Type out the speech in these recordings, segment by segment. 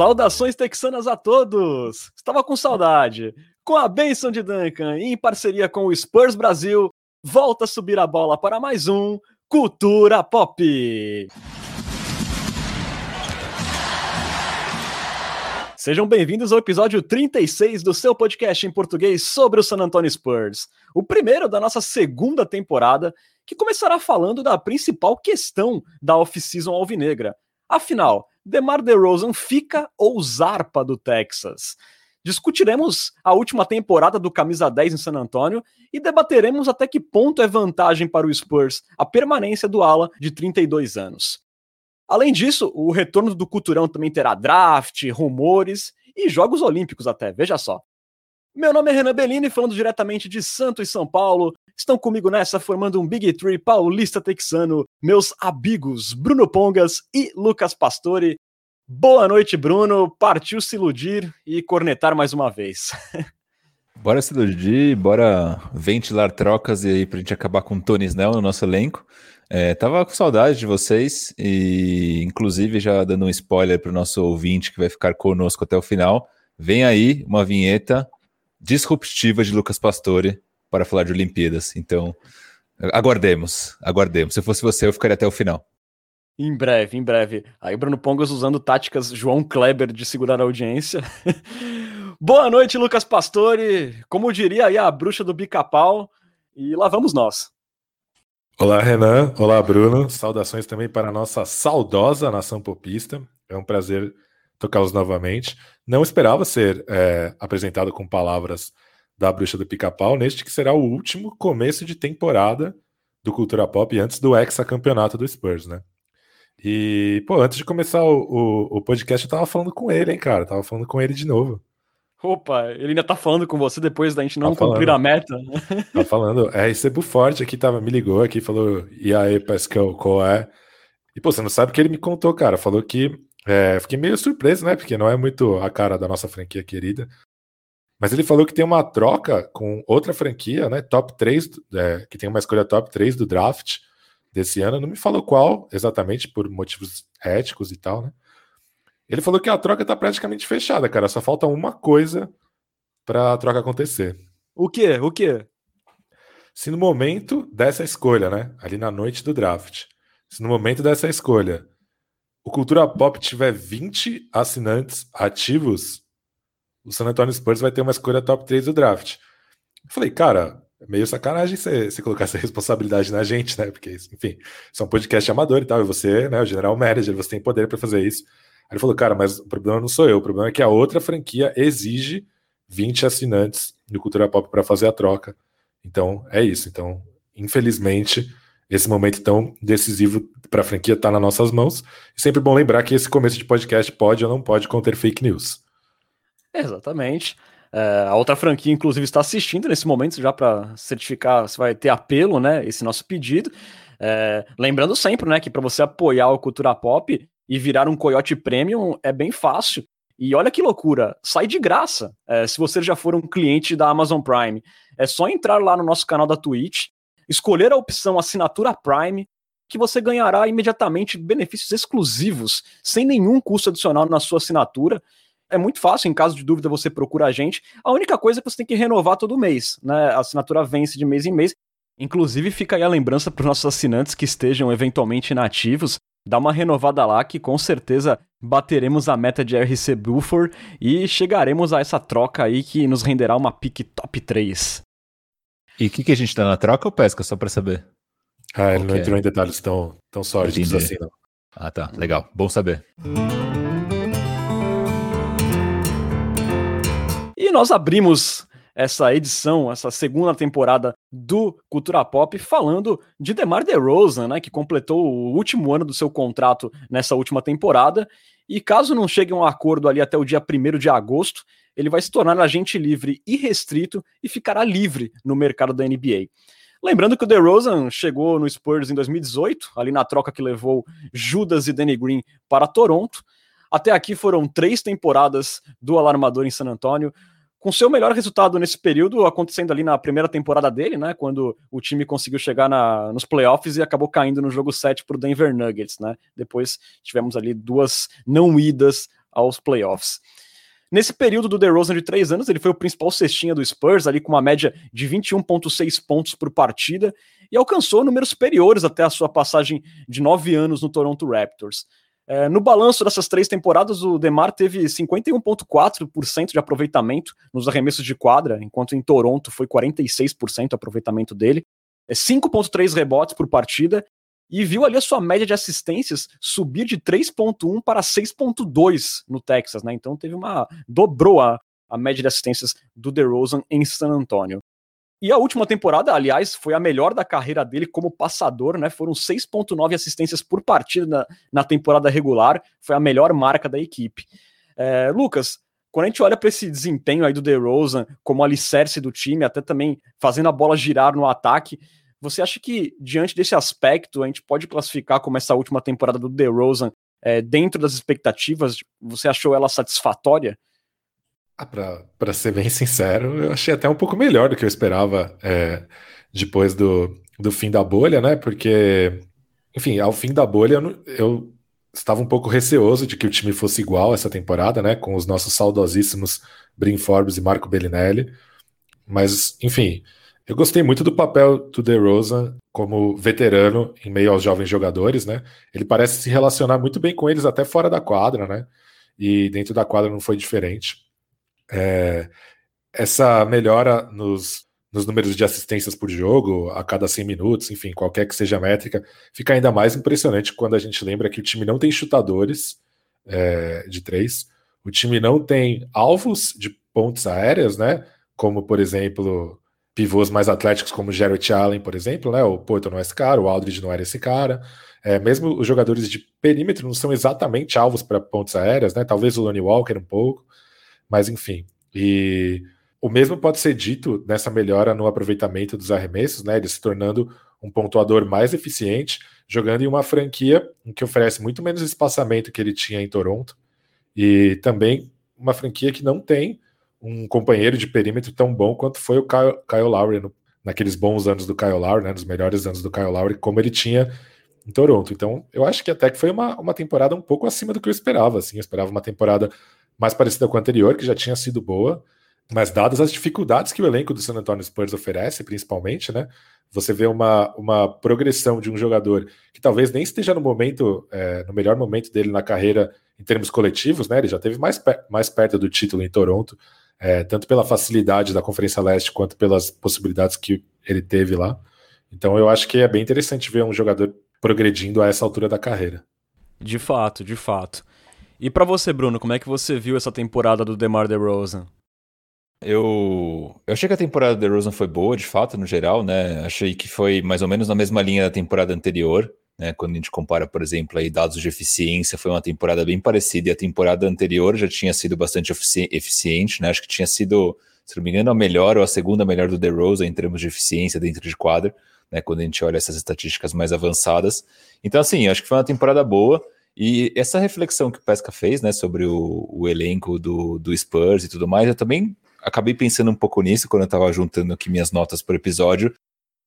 Saudações texanas a todos! Estava com saudade. Com a benção de Duncan e em parceria com o Spurs Brasil, volta a subir a bola para mais um Cultura Pop. Sejam bem-vindos ao episódio 36 do seu podcast em português sobre o San Antonio Spurs, o primeiro da nossa segunda temporada, que começará falando da principal questão da off-season alvinegra. Afinal, DeMar DeRozan fica ou zarpa do Texas? Discutiremos a última temporada do Camisa 10 em San Antonio e debateremos até que ponto é vantagem para o Spurs a permanência do ala de 32 anos. Além disso, o retorno do Culturão também terá draft, rumores e Jogos Olímpicos até, veja só. Meu nome é Renan Bellini, falando diretamente de Santos e São Paulo. Estão comigo nessa, formando um Big Three paulista texano, meus amigos Bruno Pongas e Lucas Pastore. Boa noite, Bruno. Partiu se iludir e cornetar mais uma vez. Bora se iludir, bora ventilar trocas e aí pra gente acabar com o Tony Snell no nosso elenco. É, tava com saudade de vocês e, inclusive, já dando um spoiler para o nosso ouvinte que vai ficar conosco até o final. Vem aí uma vinheta disruptiva de Lucas Pastore para falar de Olimpíadas. Então, aguardemos, aguardemos. Se fosse você, eu ficaria até o final. Em breve, em breve. Aí Bruno Pongas usando táticas João Kleber de segurar a audiência. Boa noite, Lucas Pastore. Como diria aí a bruxa do bica-pau. E lá vamos nós. Olá, Renan. Olá, Bruno. Saudações também para a nossa saudosa nação popista. É um prazer tocá-los novamente. Não esperava ser é, apresentado com palavras da bruxa do pica-pau neste que será o último começo de temporada do Cultura Pop antes do hexacampeonato do Spurs, né? E, pô, antes de começar o, o, o, podcast, eu tava falando com ele, hein, cara? tava falando com ele de novo. Opa, ele ainda tá falando com você depois da gente não tá cumprir a meta. Tá falando. É, RC Forte aqui tava, me ligou aqui, falou, e aí, Pascal, qual é? E, pô, você não sabe o que ele me contou, cara. Falou que. É, fiquei meio surpreso, né? Porque não é muito a cara da nossa franquia querida. Mas ele falou que tem uma troca com outra franquia, né? Top 3, é, que tem uma escolha top 3 do draft desse ano. Não me falou qual exatamente, por motivos éticos e tal, né? Ele falou que a troca tá praticamente fechada, cara. Só falta uma coisa para a troca acontecer. O quê? O quê? Se no momento dessa escolha, né? Ali na noite do draft, se no momento dessa escolha o Cultura Pop tiver 20 assinantes ativos, o San Antonio Spurs vai ter uma escolha top 3 do draft. Eu falei, cara, é meio sacanagem você, colocar essa responsabilidade na gente, né? Porque, enfim, isso é um podcast amador e tal, e você, né, o general manager, você tem poder para fazer isso. Aí ele falou, cara, mas o problema não sou eu, o problema é que a outra franquia exige 20 assinantes do Cultura Pop para fazer a troca. Então, é isso. Então, infelizmente, esse momento tão decisivo para a franquia está nas nossas mãos. E sempre bom lembrar que esse começo de podcast pode ou não pode conter fake news. Exatamente. É, a outra franquia, inclusive, está assistindo nesse momento já para certificar se vai ter apelo, né? Esse nosso pedido. É, lembrando sempre, né, que para você apoiar o Cultura Pop e virar um Coyote Premium é bem fácil. E olha que loucura, sai de graça. É, se você já for um cliente da Amazon Prime, é só entrar lá no nosso canal da Twitch, escolher a opção Assinatura Prime, que você ganhará imediatamente benefícios exclusivos, sem nenhum custo adicional na sua assinatura. É muito fácil, em caso de dúvida, você procura a gente. A única coisa é que você tem que renovar todo mês, né? A assinatura vence de mês em mês. Inclusive, fica aí a lembrança para os nossos assinantes que estejam eventualmente inativos. Dá uma renovada lá que com certeza bateremos a meta de RC Buffer e chegaremos a essa troca aí que nos renderá uma pick top 3. E o que, que a gente tá na troca ou pesca, só para saber? Ah, ele okay. não entrou em detalhes tão, tão sólidos assim, não. Ah, tá. Legal. Bom saber. E nós abrimos essa edição, essa segunda temporada do Cultura Pop, falando de DeMar DeRozan, né, que completou o último ano do seu contrato nessa última temporada, e caso não chegue a um acordo ali até o dia 1 de agosto, ele vai se tornar agente livre e restrito e ficará livre no mercado da NBA. Lembrando que o DeRozan chegou no Spurs em 2018, ali na troca que levou Judas e Danny Green para Toronto. Até aqui foram três temporadas do alarmador em San Antonio, com seu melhor resultado nesse período acontecendo ali na primeira temporada dele, né, quando o time conseguiu chegar na, nos playoffs e acabou caindo no jogo 7 para o Denver Nuggets, né? Depois tivemos ali duas não idas aos playoffs. Nesse período do DeRozan de três anos, ele foi o principal cestinha do Spurs, ali com uma média de 21,6 pontos por partida, e alcançou números superiores até a sua passagem de nove anos no Toronto Raptors. É, no balanço dessas três temporadas, o Demar teve 51,4% de aproveitamento nos arremessos de quadra, enquanto em Toronto foi 46% o aproveitamento dele, é 5,3 rebotes por partida e viu ali a sua média de assistências subir de 3.1 para 6.2 no Texas, né? Então teve uma dobrou a, a média de assistências do DeRozan em San Antonio. E a última temporada, aliás, foi a melhor da carreira dele como passador, né? Foram 6.9 assistências por partida na, na, temporada regular, foi a melhor marca da equipe. É, Lucas, quando a gente olha para esse desempenho aí do DeRozan como alicerce do time, até também fazendo a bola girar no ataque, você acha que, diante desse aspecto, a gente pode classificar como essa última temporada do DeRozan é, dentro das expectativas? Você achou ela satisfatória? Ah, Para ser bem sincero, eu achei até um pouco melhor do que eu esperava é, depois do, do fim da bolha, né? Porque, enfim, ao fim da bolha eu, eu estava um pouco receoso de que o time fosse igual essa temporada, né? Com os nossos saudosíssimos Brin Forbes e Marco Bellinelli. Mas, enfim, eu gostei muito do papel do DeRozan como veterano em meio aos jovens jogadores, né? Ele parece se relacionar muito bem com eles até fora da quadra, né? E dentro da quadra não foi diferente. É, essa melhora nos, nos números de assistências por jogo a cada 100 minutos, enfim, qualquer que seja a métrica, fica ainda mais impressionante quando a gente lembra que o time não tem chutadores é, de três, o time não tem alvos de pontos aéreas, né? Como, por exemplo, pivôs mais atléticos como Jarrett Allen, por exemplo, né? O Porto não é esse cara, o Aldridge não era esse cara. É, mesmo os jogadores de perímetro não são exatamente alvos para pontos aéreas, né? Talvez o Lonnie Walker um pouco, mas enfim. E o mesmo pode ser dito nessa melhora no aproveitamento dos arremessos, né? Ele se tornando um pontuador mais eficiente, jogando em uma franquia em que oferece muito menos espaçamento que ele tinha em Toronto, e também uma franquia que não tem um companheiro de perímetro tão bom quanto foi o Kyle, Kyle Lowry no, naqueles bons anos do Kyle Lowry, né, nos melhores anos do Kyle Lowry, como ele tinha em Toronto. Então, eu acho que até que foi uma, uma temporada um pouco acima do que eu esperava. Assim, eu esperava uma temporada mais parecida com a anterior, que já tinha sido boa, mas dadas as dificuldades que o elenco do San Antonio Spurs oferece, principalmente, né? Você vê uma, uma progressão de um jogador que talvez nem esteja no momento, é, no melhor momento dele na carreira em termos coletivos, né? Ele já teve mais, mais perto do título em Toronto, é, tanto pela facilidade da Conferência Leste quanto pelas possibilidades que ele teve lá. Então eu acho que é bem interessante ver um jogador progredindo a essa altura da carreira. De fato, de fato. E para você, Bruno, como é que você viu essa temporada do DeMar DeRozan? Eu, eu achei que a temporada do DeRozan foi boa, de fato, no geral, né? Achei que foi mais ou menos na mesma linha da temporada anterior. Né, quando a gente compara, por exemplo, aí dados de eficiência, foi uma temporada bem parecida e a temporada anterior já tinha sido bastante eficiente, né? Acho que tinha sido, se não me engano, a melhor ou a segunda melhor do DeRozan em termos de eficiência dentro de quadra, né? Quando a gente olha essas estatísticas mais avançadas. Então, assim, acho que foi uma temporada boa. E essa reflexão que o Pesca fez, né, sobre o, o elenco do, do Spurs e tudo mais, eu também acabei pensando um pouco nisso quando eu estava juntando aqui minhas notas por episódio.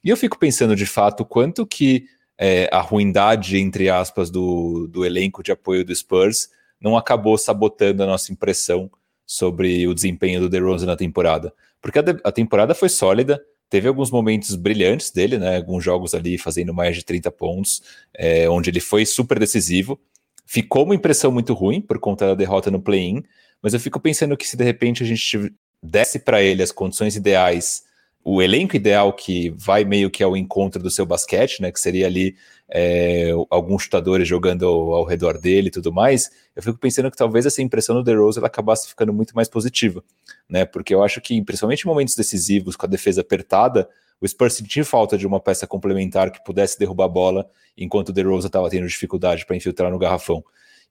E eu fico pensando de fato quanto que é, a ruindade, entre aspas, do, do elenco de apoio do Spurs não acabou sabotando a nossa impressão sobre o desempenho do DeRozan na temporada. Porque a, de, a, temporada foi sólida, teve alguns momentos brilhantes dele, né? Alguns jogos ali fazendo mais de 30 pontos, é, onde ele foi super decisivo. Ficou uma impressão muito ruim por conta da derrota no play-in, mas eu fico pensando que se de repente a gente desse para ele as condições ideais o elenco ideal que vai meio que ao encontro do seu basquete, né? Que seria ali é, alguns chutadores jogando ao, ao, redor dele e tudo mais. Eu fico pensando que talvez essa impressão do DeRozan ela acabasse ficando muito mais positiva, né? Porque eu acho que, principalmente em momentos decisivos, com a defesa apertada, o Spurs sentiu falta de uma peça complementar que pudesse derrubar a bola, enquanto o DeRozan estava tendo dificuldade para infiltrar no garrafão.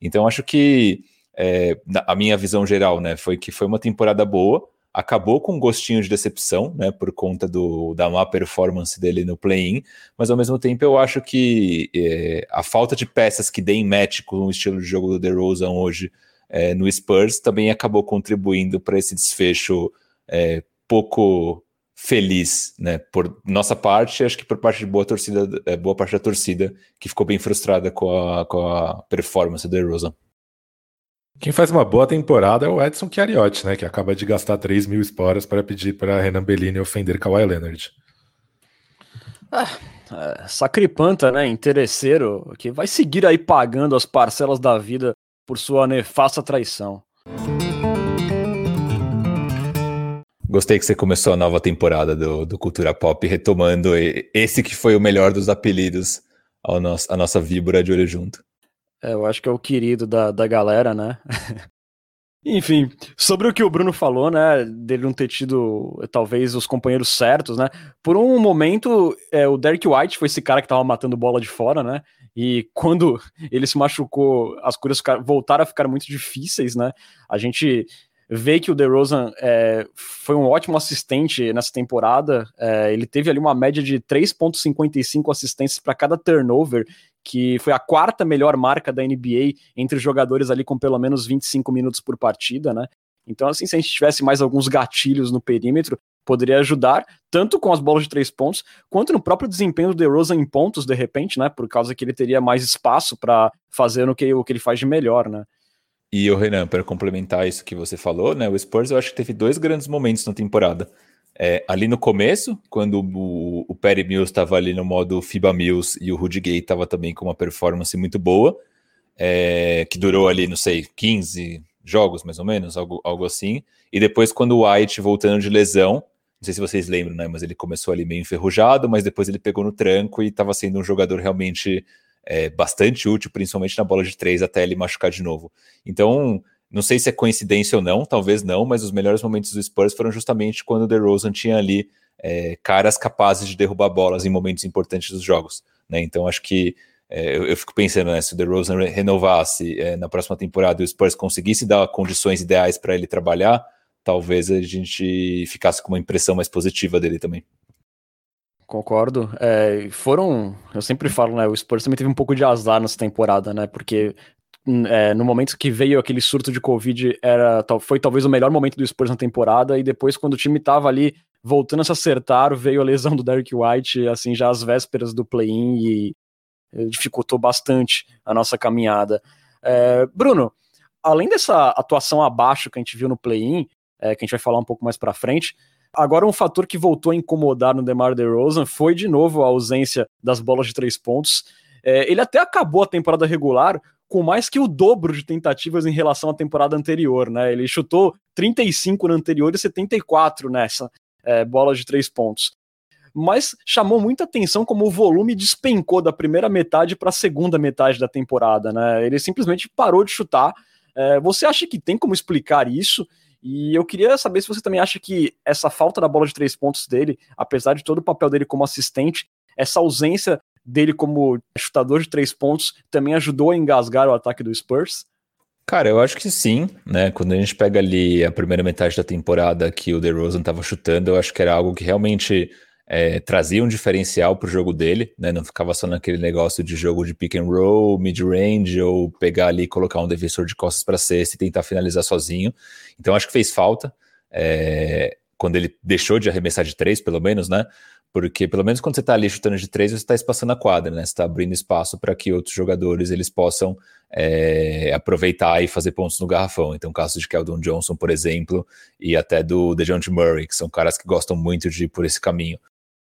Então, acho que é, a minha visão geral, né, foi que foi uma temporada boa acabou com um gostinho de decepção, né, por conta do, da má performance dele no play-in, mas ao mesmo tempo eu acho que é, a falta de peças que deem match com o estilo de jogo do DeRozan hoje é, no Spurs também acabou contribuindo para esse desfecho é, pouco feliz, né, por nossa parte, acho que por parte de boa torcida, boa parte da torcida que ficou bem frustrada com a, com a performance do DeRozan. Quem faz uma boa temporada é o Edson Chiariotti, né? Que acaba de gastar 3 mil esporas para pedir para Renan Bellini ofender Kawhi Leonard. Ah, é, sacripanta, né? Interesseiro, que vai seguir aí pagando as parcelas da vida por sua nefasta traição. Gostei que você começou a nova temporada do, do Cultura Pop retomando esse que foi o melhor dos apelidos ao nosso, a nossa víbora de olho junto. É, eu acho que é o querido da, da galera, né? Enfim, sobre o que o Bruno falou, né, dele não ter tido talvez os companheiros certos, né? Por um momento, é, o Derek White foi esse cara que tava matando bola de fora, né? E quando ele se machucou, as coisas voltaram a ficar muito difíceis, né? A gente vê que o DeRozan é, foi um ótimo assistente nessa temporada. É, ele teve ali uma média de 3,55 assistências para cada turnover, que foi a quarta melhor marca da NBA entre jogadores ali com pelo menos 25 minutos por partida, né? Então, assim, se a gente tivesse mais alguns gatilhos no perímetro, poderia ajudar, tanto com as bolas de três pontos, quanto no próprio desempenho do DeRozan em pontos, de repente, né? Por causa que ele teria mais espaço para fazer o que, o que ele faz de melhor, né? E o Renan, para complementar isso que você falou, né? O Spurs eu acho que teve dois grandes momentos na temporada. É, ali no começo, quando o, o Perry Mills estava ali no modo FIBA Mills e o Rudy Gay estava também com uma performance muito boa, é, que durou ali, não sei, 15 jogos mais ou menos, algo, algo assim. E depois, quando o White voltando de lesão, não sei se vocês lembram, né? Mas ele começou ali meio enferrujado, mas depois ele pegou no tranco e estava sendo um jogador realmente é, bastante útil, principalmente na bola de três, até ele machucar de novo. Então, não sei se é coincidência ou não, talvez não, mas os melhores momentos do Spurs foram justamente quando o DeRozan tinha ali é, caras capazes de derrubar bolas em momentos importantes dos jogos. Né? Então, acho que é, eu, eu, fico pensando, né, se o DeRozan renovasse é, na próxima temporada e o Spurs conseguisse dar condições ideais para ele trabalhar, talvez a gente ficasse com uma impressão mais positiva dele também. Concordo. É, foram, eu sempre falo, né? O Spurs também teve um pouco de azar nessa temporada, né? Porque é, no momento que veio aquele surto de Covid, era, foi talvez o melhor momento do Spurs na temporada, e depois, quando o time tava ali voltando a se acertar, veio a lesão do Derek White, assim, já às vésperas do play-in, e dificultou bastante a nossa caminhada. É, Bruno, além dessa atuação abaixo que a gente viu no play-in, é, que a gente vai falar um pouco mais para frente, Agora, um fator que voltou a incomodar no DeMar DeRozan foi, de novo, a ausência das bolas de três pontos. É, ele até acabou a temporada regular com mais que o dobro de tentativas em relação à temporada anterior, né? Ele chutou 35 na anterior e 74 nessa é, bola de três pontos. Mas chamou muita atenção como o volume despencou da primeira metade para a segunda metade da temporada, né? Ele simplesmente parou de chutar. É, você acha que tem como explicar isso? E eu queria saber se você também acha que essa falta da bola de três pontos dele, apesar de todo o papel dele como assistente, essa ausência dele como chutador de três pontos também ajudou a engasgar o ataque do Spurs? Cara, eu acho que sim, né? Quando a gente pega ali a primeira metade da temporada que o DeRozan estava chutando, eu acho que era algo que realmente é, trazia um diferencial para o jogo dele, né? Não ficava só naquele negócio de jogo de pick and roll, mid-range, ou pegar ali colocar um defensor de costas para cesta e tentar finalizar sozinho. Então acho que fez falta. É, quando ele deixou de arremessar de três, pelo menos, né? Porque pelo menos quando você está ali chutando de três, você está espaçando a quadra, né? Você está abrindo espaço para que outros jogadores eles possam é, aproveitar e fazer pontos no garrafão. Então, caso de Keldon Johnson, por exemplo, e até do DeJounte Murray, que são caras que gostam muito de ir por esse caminho.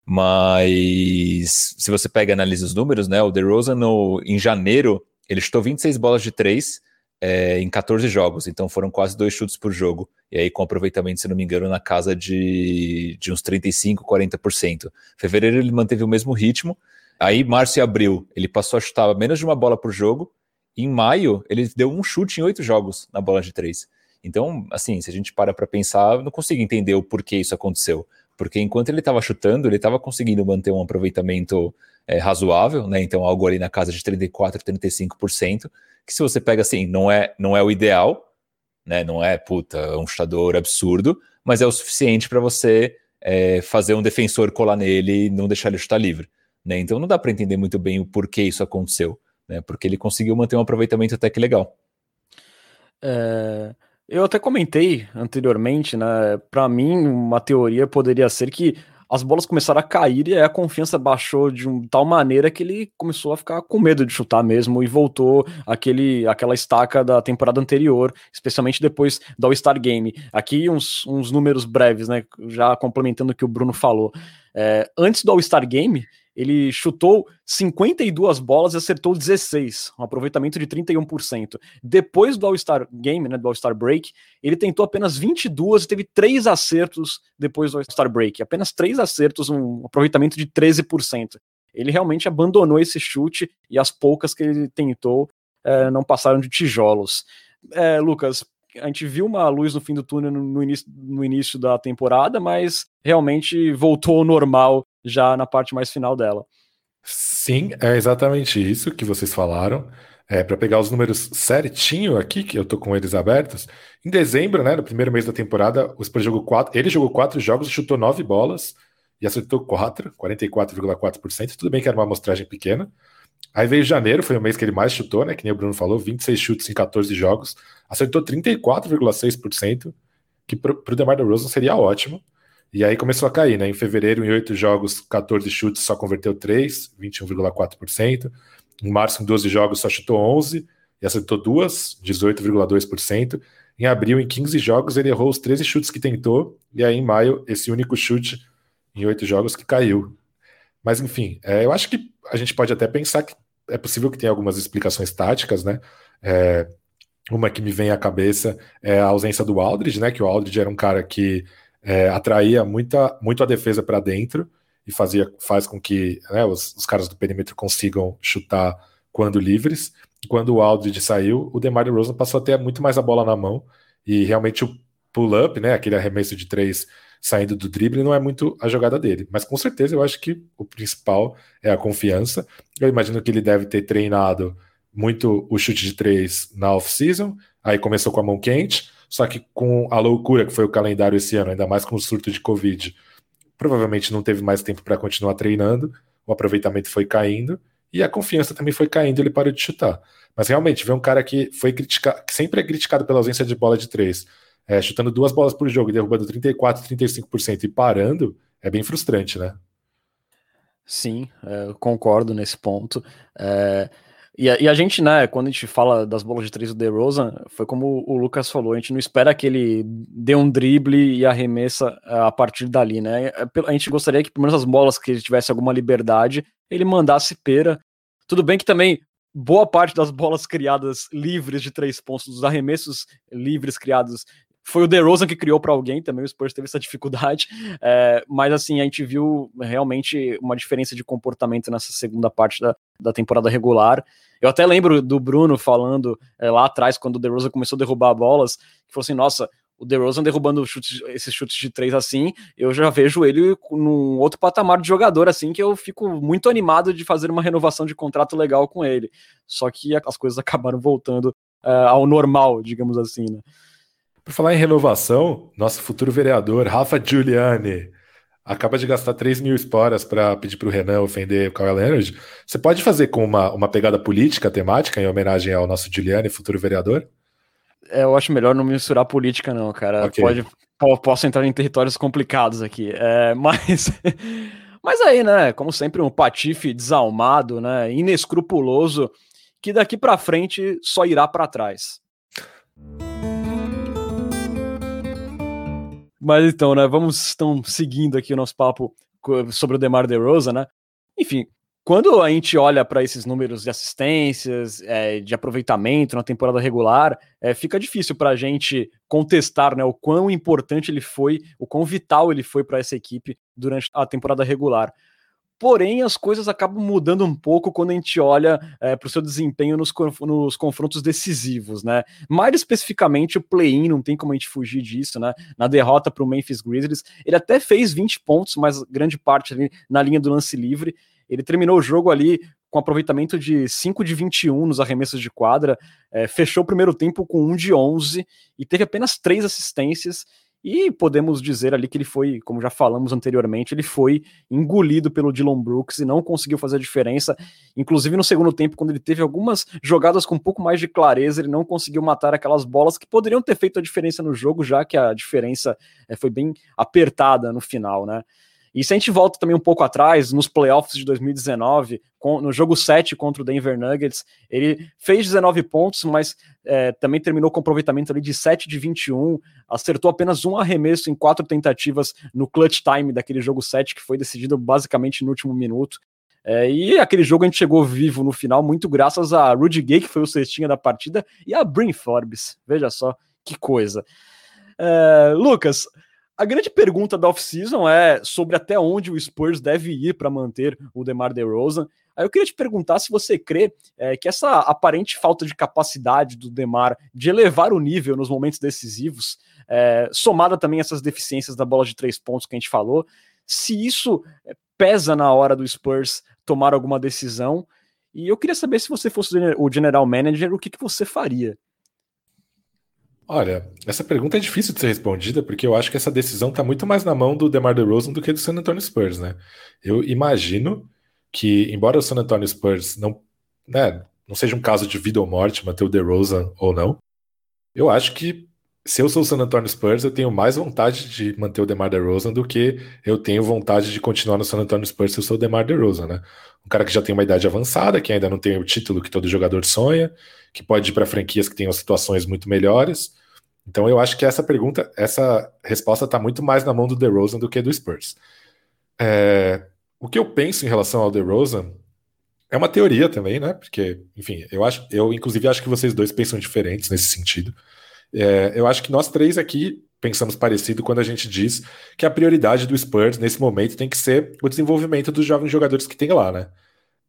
Mas se você pega e analisa os números, né? O DeRozan no, em janeiro ele chutou 26 bolas de 3 é, em 14 jogos, então foram quase dois chutes por jogo. E aí, com aproveitamento, se não me engano, na casa de, de uns 35, 40%. Fevereiro ele manteve o mesmo ritmo. Aí, março e abril, ele passou a chutar menos de uma bola por jogo. Em maio, ele deu um chute em oito jogos na bola de três. Então, assim, se a gente para para pensar, não consigo entender o porquê isso aconteceu porque enquanto ele estava chutando, ele estava conseguindo manter um aproveitamento é, razoável, né? Então algo ali na casa de 34, 35%, que se você pega assim, não é, não é o ideal, né? Não é puta, um chutador absurdo, mas é o suficiente para você é, fazer um defensor colar nele e não deixar ele chutar livre, né? Então não dá para entender muito bem o porquê isso aconteceu, né? Porque ele conseguiu manter um aproveitamento até que legal. É, eu até comentei anteriormente, né? Para mim, uma teoria poderia ser que as bolas começaram a cair e a confiança baixou de um, tal maneira que ele começou a ficar com medo de chutar mesmo e voltou aquele, aquela estaca da temporada anterior, especialmente depois do All-Star Game. Aqui uns, uns números breves, né? Já complementando o que o Bruno falou. É, antes do All-Star Game, ele chutou 52 bolas e acertou 16, um aproveitamento de 31%. Depois do All-Star Game, né, do All-Star Break, ele tentou apenas 22 e teve três acertos depois do All-Star Break. Apenas três acertos, um aproveitamento de 13%. Ele realmente abandonou esse chute e as poucas que ele tentou é, não passaram de tijolos. É, Lucas, a gente viu uma luz no fim do túnel no início, no início da temporada, mas realmente voltou ao normal já na parte mais final dela. Sim, é exatamente isso que vocês falaram. É, para pegar os números certinho aqui, que eu tô com eles abertos, em dezembro, né, no primeiro mês da temporada, o Spurs jogou quatro, ele jogou quatro jogos, chutou nove bolas e acertou quatro, 44,4%. Tudo bem que era uma amostragem pequena. Aí veio janeiro, foi o mês que ele mais chutou, né, que nem o Bruno falou, 26 chutes em 14 jogos, acertou 34,6%, que pro, pro DeMar DeRozan seria ótimo. E aí começou a cair, né? Em fevereiro, em oito jogos, 14 chutes, só converteu 3, 21,4%. Em março, em 12 jogos, só chutou 11 e acertou duas, 18,2%. Em abril, em 15 jogos, ele errou os 13 chutes que tentou. E aí, em maio, esse único chute em oito jogos que caiu. Mas, enfim, é, eu acho que a gente pode até pensar que é possível que tenha algumas explicações táticas, né? É, uma que me vem à cabeça é a ausência do Aldridge, né? Que o Aldridge era um cara que é, atraía muita, muito a defesa para dentro e fazia, faz com que né, os, os, caras do perímetro consigam chutar quando livres. Quando o Aldridge saiu, o DeMar DeRozan passou a ter muito mais a bola na mão e realmente o pull-up, né, aquele arremesso de três saindo do drible, não é muito a jogada dele. Mas com certeza eu acho que o principal é a confiança. Eu imagino que ele deve ter treinado muito o chute de três na off-season, aí começou com a mão quente, só que com a loucura que foi o calendário esse ano, ainda mais com o surto de Covid, provavelmente não teve mais tempo para continuar treinando, o aproveitamento foi caindo e a confiança também foi caindo, ele parou de chutar. Mas realmente, ver um cara que foi criticado, que sempre é criticado pela ausência de bola de três, é, chutando duas bolas por jogo, derrubando 34, 35% e parando, é bem frustrante, né? Sim, é, concordo nesse ponto. É, e a, e a, gente, né, quando a gente fala das bolas de três do DeRozan, foi como o Lucas falou, a gente não espera que ele dê um drible e arremessa eh, a partir dali, né? É, a gente gostaria que, pelo menos as bolas que ele tivesse alguma liberdade, ele mandasse pera. Tudo bem que também boa parte das bolas criadas livres de três pontos, dos arremessos livres criados foi o DeRozan que criou para alguém, também o Spurs teve essa dificuldade, é, mas assim, a gente viu realmente uma diferença de comportamento nessa segunda parte da, da temporada regular. Eu até lembro do Bruno falando é, lá atrás, quando o DeRozan começou a derrubar bolas, que falou assim, nossa, o DeRozan derrubando chutes, esses chutes de três assim, eu já vejo ele num outro patamar de jogador, assim, que eu fico muito animado de fazer uma renovação de contrato legal com ele. Só que as coisas acabaram voltando uh, ao normal, digamos assim, né? Por falar em renovação, nosso futuro vereador, Rafa Giuliani, acaba de gastar 3 mil esporas para pedir para o Renan ofender o Kyle Leonard. Você pode fazer com uma, uma pegada política, temática, em homenagem ao nosso Giuliani, futuro vereador? É, eu acho melhor não misturar política, não, cara. Okay. Pode, posso entrar em territórios complicados aqui. É, mas. Mas aí, né, como sempre, um patife desalmado, né, inescrupuloso, que daqui para frente só irá para trás. Mas então, né, vamos estão seguindo aqui o nosso papo sobre o DeMar DeRozan, né? Enfim, quando a gente olha para esses números de assistências, é, de aproveitamento na temporada regular, é, fica difícil para a gente contestar né, o quão importante ele foi, o quão vital ele foi para essa equipe durante a temporada regular porém as coisas acabam mudando um pouco quando a gente olha é, para o seu desempenho nos, nos, confrontos decisivos, né? Mais especificamente o play-in, não tem como a gente fugir disso, né? Na derrota para o Memphis Grizzlies, ele até fez 20 pontos, mas grande parte ali na linha do lance livre. Ele terminou o jogo ali com aproveitamento de 5 de 21 nos arremessos de quadra, é, fechou o primeiro tempo com 1 de 11 e teve apenas três assistências e podemos dizer ali que ele foi, como já falamos anteriormente, ele foi engolido pelo Dylan Brooks e não conseguiu fazer a diferença. Inclusive no segundo tempo, quando ele teve algumas jogadas com um pouco mais de clareza, ele não conseguiu matar aquelas bolas que poderiam ter feito a diferença no jogo, já que a diferença é, foi bem apertada no final, né? E se a gente volta também um pouco atrás, nos playoffs de 2019, com, no jogo 7 contra o Denver Nuggets, ele fez 19 pontos, mas é, também terminou com aproveitamento ali de 7 de 21, acertou apenas um arremesso em quatro tentativas no clutch time daquele jogo 7, que foi decidido basicamente no último minuto. É, e aquele jogo a gente chegou vivo no final, muito graças a Rudy Gay, que foi o cestinha da partida, e a Brin Forbes. Veja só que coisa. É, Lucas, a grande pergunta da off-season é sobre até onde o Spurs deve ir para manter o DeMar DeRozan. Aí eu queria te perguntar se você crê é, que essa aparente falta de capacidade do DeMar de elevar o nível nos momentos decisivos, é, somada também essas deficiências da bola de três pontos que a gente falou, se isso é, pesa na hora do Spurs tomar alguma decisão. E eu queria saber se você fosse o general manager, o que, que você faria? Olha, essa pergunta é difícil de ser respondida porque eu acho que essa decisão está muito mais na mão do DeMar DeRozan do que do San Antonio Spurs, né? Eu imagino que, embora o San Antonio Spurs não, né, não seja um caso de vida ou morte manter o DeRozan ou não, eu acho que se eu sou o San Antonio Spurs, eu tenho mais vontade de manter o DeMar DeRozan do que eu tenho vontade de continuar no San Antonio Spurs se eu sou o DeMar DeRozan, né? Um cara que já tem uma idade avançada, que ainda não tem o título que todo jogador sonha, que pode ir para franquias que tenham situações muito melhores. Então eu acho que essa pergunta, essa resposta está muito mais na mão do DeRozan do que do Spurs. É, o que eu penso em relação ao DeRozan é uma teoria também, né? Porque, enfim, eu acho, eu inclusive acho que vocês dois pensam diferentes nesse sentido. É, eu acho que nós três aqui pensamos parecido quando a gente diz que a prioridade do Spurs nesse momento tem que ser o desenvolvimento dos jovens jogadores que tem lá, né?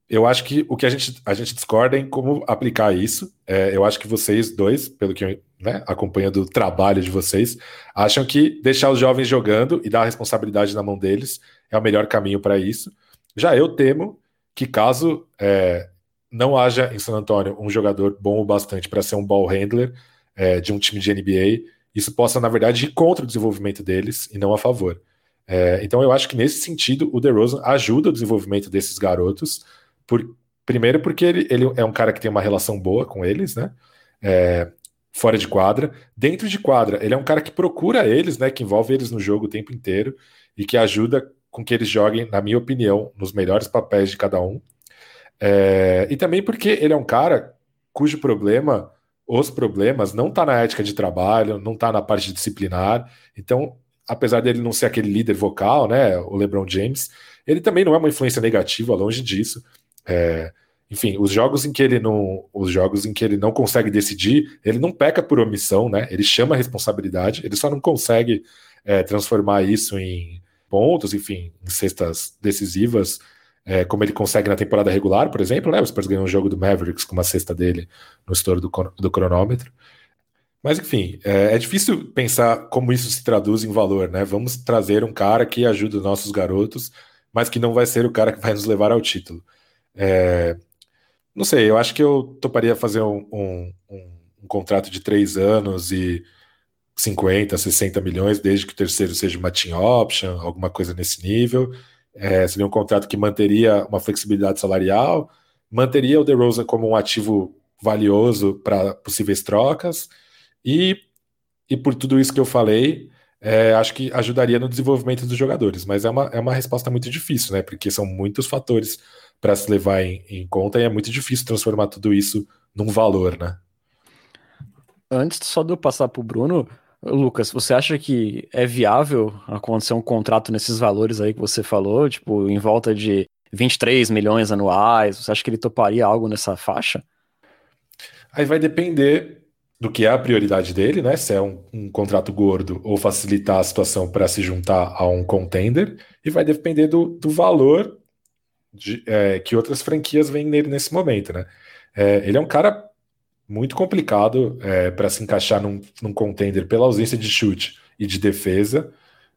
Eu acho que o que a gente, a gente discorda é em como aplicar isso. É, eu acho que vocês dois, pelo que eu né, acompanhando o trabalho de vocês, acham que deixar os jovens jogando e dar a responsabilidade na mão deles é o melhor caminho para isso. Já eu temo que caso é, não haja em San Antonio um jogador bom o bastante para ser um ball handler é, de um time de NBA, isso possa, na verdade, ir contra o desenvolvimento deles e não a favor. É, então eu acho que nesse sentido o DeRozan ajuda o desenvolvimento desses garotos, por, primeiro porque ele, ele é um cara que tem uma relação boa com eles, né? É, fora de quadra. Dentro de quadra, ele é um cara que procura eles, né? Que envolve eles no jogo o tempo inteiro e que ajuda com que eles joguem, na minha opinião, nos melhores papéis de cada um. É, e também porque ele é um cara cujo problema, os problemas, não está na ética de trabalho, não está na parte disciplinar. Então, apesar dele não ser aquele líder vocal, né? O LeBron James, ele também não é uma influência negativa, longe disso. É, enfim, os jogos em que ele não, os jogos em que ele não consegue decidir, ele não peca por omissão, né? Ele chama a responsabilidade, ele só não consegue é, transformar isso em pontos, enfim, em cestas decisivas, é, como ele consegue na temporada regular, por exemplo, né? O Spurs ganhou um jogo do Mavericks com uma cesta dele no estouro do, do cronômetro. Mas enfim, é, é, difícil pensar como isso se traduz em valor, né? Vamos trazer um cara que ajuda os nossos garotos, mas que não vai ser o cara que vai nos levar ao título. É, não sei, eu acho que eu toparia fazer um, um, um, um contrato de três anos e 50, 60 milhões, desde que o terceiro seja uma team option, alguma coisa nesse nível. É, seria um contrato que manteria uma flexibilidade salarial, manteria o DeRozan como um ativo valioso para possíveis trocas e, e por tudo isso que eu falei, é, acho que ajudaria no desenvolvimento dos jogadores. Mas é uma, é uma resposta muito difícil, né? Porque são muitos fatores para se levar em, em, conta e é muito difícil transformar tudo isso num valor, né? Antes só de eu passar para o Bruno, Lucas, você acha que é viável acontecer um contrato nesses valores aí que você falou, tipo, em volta de 23 milhões anuais? Você acha que ele toparia algo nessa faixa? Aí vai depender do que é a prioridade dele, né? Se é um, um contrato gordo ou facilitar a situação para se juntar a um contender, e vai depender do, do valor de, é, que outras franquias vêm nele nesse momento, né? É, ele é um cara muito complicado é, para se encaixar num, num, contender pela ausência de chute e de defesa,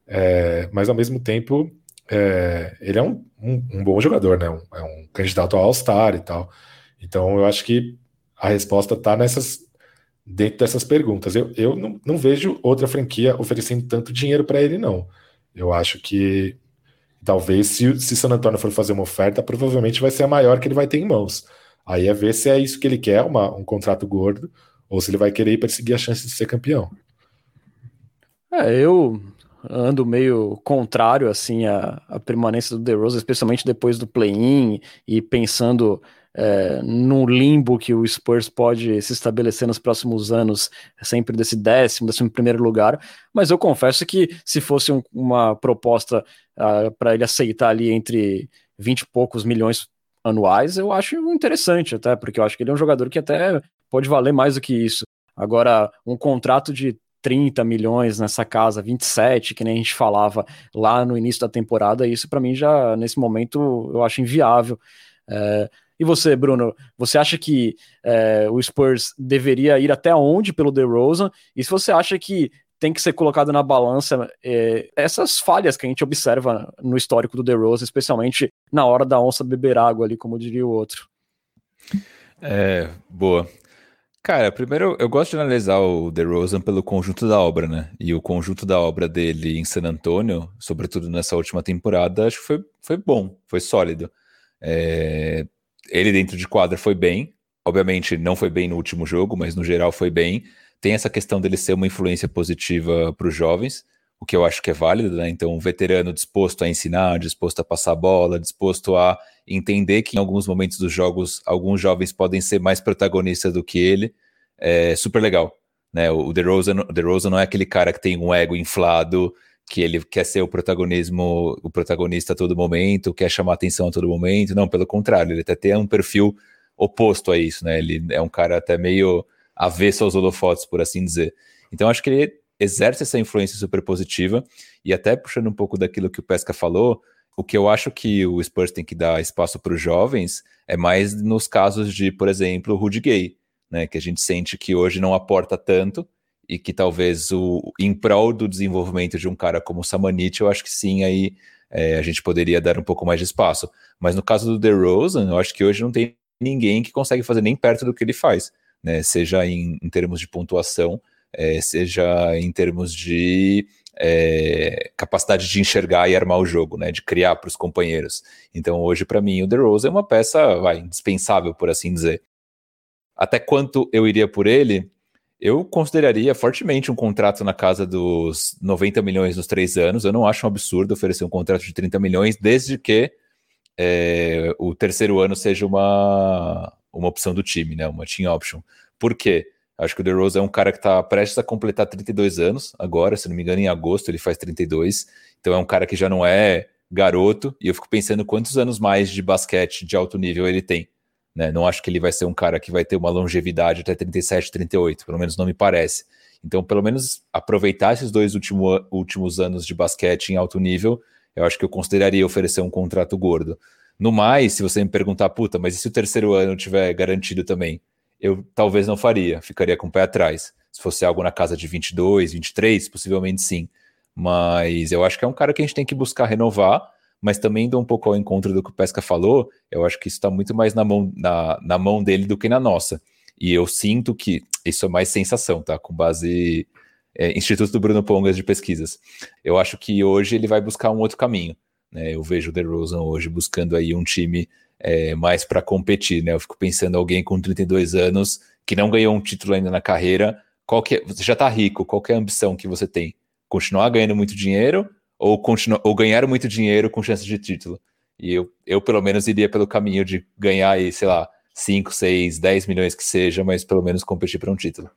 é, mas ao mesmo tempo é, ele é um, um, um, bom jogador, né? é um candidato ao All-Star e tal. Então eu acho que a resposta está nessas dentro dessas perguntas. Eu, eu não, não vejo outra franquia oferecendo tanto dinheiro para ele, não. Eu acho que Talvez, se, se San Antonio for fazer uma oferta, provavelmente vai ser a maior que ele vai ter em mãos. Aí é ver se é isso que ele quer, uma, um contrato gordo, ou se ele vai querer ir perseguir a chance de ser campeão. É, eu ando meio contrário assim à, à permanência do DeRozan, especialmente depois do play-in e pensando é, no limbo que o Spurs pode se estabelecer nos próximos anos, sempre desse décimo, décimo primeiro lugar. Mas eu confesso que se fosse um, uma proposta uh, para ele aceitar ali entre 20 e poucos milhões anuais, eu acho interessante até, porque eu acho que ele é um jogador que até pode valer mais do que isso. Agora, um contrato de 30 milhões nessa casa, 27, que nem a gente falava lá no início da temporada, isso para mim já, nesse momento, eu acho inviável. É, e você, Bruno, você acha que é, o Spurs deveria ir até onde pelo DeRozan? E se você acha que tem que ser colocado na balança é, essas falhas que a gente observa no histórico do DeRozan, especialmente na hora da onça beber água ali, como diria o outro? É, boa. Cara, primeiro eu gosto de analisar o DeRozan pelo conjunto da obra, né? E o conjunto da obra dele em San Antonio, sobretudo nessa última temporada, acho que foi, foi bom, foi sólido. É, ele dentro de quadra foi bem. Obviamente não foi bem no último jogo, mas no geral foi bem. Tem essa questão dele ser uma influência positiva para os jovens, o que eu acho que é válido, né? Então, um veterano disposto a ensinar, disposto a passar bola, disposto a entender que em alguns momentos dos jogos alguns jovens podem ser mais protagonistas do que ele, é super legal. Né? O DeRozan, DeRozan não é aquele cara que tem um ego inflado, que ele quer ser o protagonismo, o protagonista a todo momento, quer chamar atenção a todo momento. Não, pelo contrário, ele até tem um perfil oposto a isso, né? Ele é um cara até meio avesso aos holofotes, por assim dizer. Então acho que ele exerce essa influência super positiva e até puxando um pouco daquilo que o Pesca falou, o que eu acho que o Spurs tem que dar espaço para os jovens é mais nos casos de, por exemplo, o Rudy Gay, né? Que a gente sente que hoje não aporta tanto e que talvez o em prol do desenvolvimento de um cara como o Samanit, eu acho que sim, aí é, a gente poderia dar um pouco mais de espaço. Mas no caso do DeRozan, eu acho que hoje não tem ninguém que consegue fazer nem perto do que ele faz, né? Seja em, em termos de pontuação, é, seja em termos de é, capacidade de enxergar e armar o jogo, né? De criar para os companheiros. Então hoje para mim o DeRozan é uma peça, vai, indispensável por assim dizer. Até quanto eu iria por ele? Eu consideraria fortemente um contrato na casa dos 90 milhões nos três anos. Eu não acho um absurdo oferecer um contrato de 30 milhões, desde que é, o terceiro ano seja uma, uma opção do time, né? Uma team option. Por quê? Acho que o DeRozan é um cara que está prestes a completar 32 anos agora, se não me engano, em agosto ele faz 32. Então é um cara que já não é garoto, e eu fico pensando quantos anos mais de basquete de alto nível ele tem. Né? Não acho que ele vai ser um cara que vai ter uma longevidade até 37, 38, pelo menos não me parece. Então, pelo menos aproveitar esses dois último, últimos anos de basquete em alto nível, eu acho que eu consideraria oferecer um contrato gordo. No mais, se você me perguntar, puta, mas e se o terceiro ano tiver garantido também? Eu talvez não faria, ficaria com o pé atrás. Se fosse algo na casa de 22, 23, possivelmente sim. Mas eu acho que é um cara que a gente tem que buscar renovar mas também indo um pouco ao encontro do que o Pesca falou, eu acho que isso está muito mais na mão, na, na mão dele do que na nossa. E eu sinto que isso é mais sensação, tá? Com base é, Instituto do Bruno Pongas de pesquisas. Eu acho que hoje ele vai buscar um outro caminho. Né? Eu vejo o DeRozan hoje buscando aí um time é, mais para competir, né? Eu fico pensando alguém com 32 anos que não ganhou um título ainda na carreira, qual que é, você já está rico, qual é a ambição que você tem? Continuar ganhando muito dinheiro ou, continuar, ou ganhar muito dinheiro com chance de título. E eu, eu, pelo menos, iria pelo caminho de ganhar aí, sei lá, 5, 6, 10 milhões que seja, mas pelo menos competir para um título.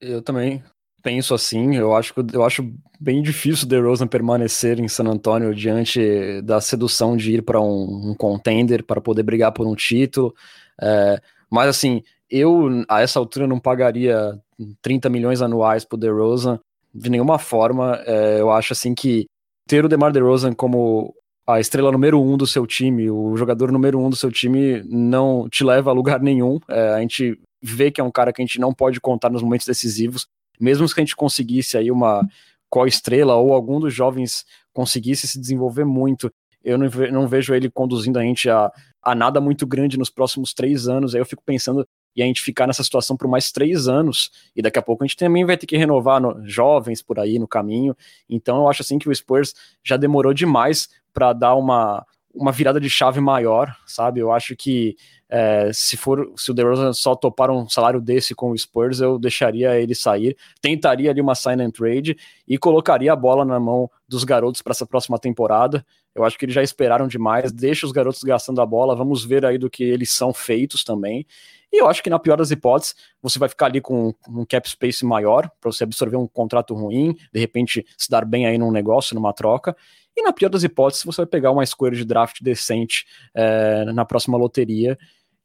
Eu também penso assim. Eu acho, eu acho bem difícil o DeRozan permanecer em San Antonio diante da sedução de ir para um, um, contender para poder brigar por um título. É, mas assim, eu a essa altura não pagaria 30 milhões anuais para o DeRozan de nenhuma forma. É, eu acho assim que ter o DeMar DeRozan como a estrela número um do seu time, o jogador número um do seu time, não te leva a lugar nenhum. É, a gente vê que é um cara que a gente não pode contar nos momentos decisivos, mesmo que a gente conseguisse aí uma co-estrela ou algum dos jovens conseguisse se desenvolver muito, eu não, não vejo ele conduzindo a gente a, a nada muito grande nos próximos três anos. Aí eu fico pensando e a gente ficar nessa situação por mais três anos, e daqui a pouco a gente também vai ter que renovar no, jovens por aí no caminho. Então eu acho assim que o Spurs já demorou demais para dar uma uma virada de chave maior, sabe? Eu acho que é, se for se o DeRozan só topar um salário desse com o Spurs, eu deixaria ele sair, tentaria ali uma sign and trade e colocaria a bola na mão dos garotos para essa próxima temporada. Eu acho que eles já esperaram demais, deixa os garotos gastando a bola, vamos ver aí do que eles são feitos também. E eu acho que na pior das hipóteses, você vai ficar ali com um cap space maior para você absorver um contrato ruim, de repente se dar bem aí num negócio, numa troca. E na pior das hipóteses, você vai pegar uma escolha de draft decente é, na próxima loteria.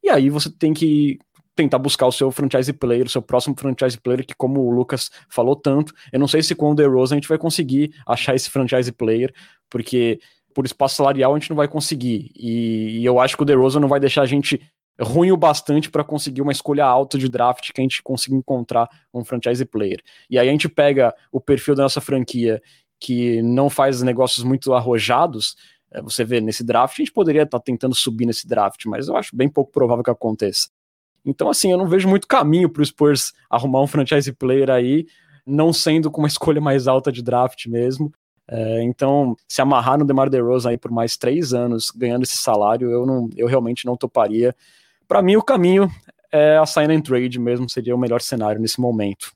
E aí você tem que tentar buscar o seu franchise player, o seu próximo franchise player, que como o Lucas falou tanto, eu não sei se com o DeRozan a gente vai conseguir achar esse franchise player, porque por espaço salarial a gente não vai conseguir. E, e eu acho que o DeRozan não vai deixar a gente ruim o bastante para conseguir uma escolha alta de draft que a gente consiga encontrar um franchise player. E aí a gente pega o perfil da nossa franquia que não faz negócios muito arrojados, você vê nesse draft, a gente poderia estar tá tentando subir nesse draft, mas eu acho bem pouco provável que aconteça. Então, assim, eu não vejo muito caminho para o Spurs arrumar um franchise player aí, não sendo com uma escolha mais alta de draft mesmo. É, então, se amarrar no DeMar DeRozan aí por mais três anos, ganhando esse salário, eu, não, eu realmente não toparia. Para mim, o caminho é a sign and trade mesmo, seria o melhor cenário nesse momento.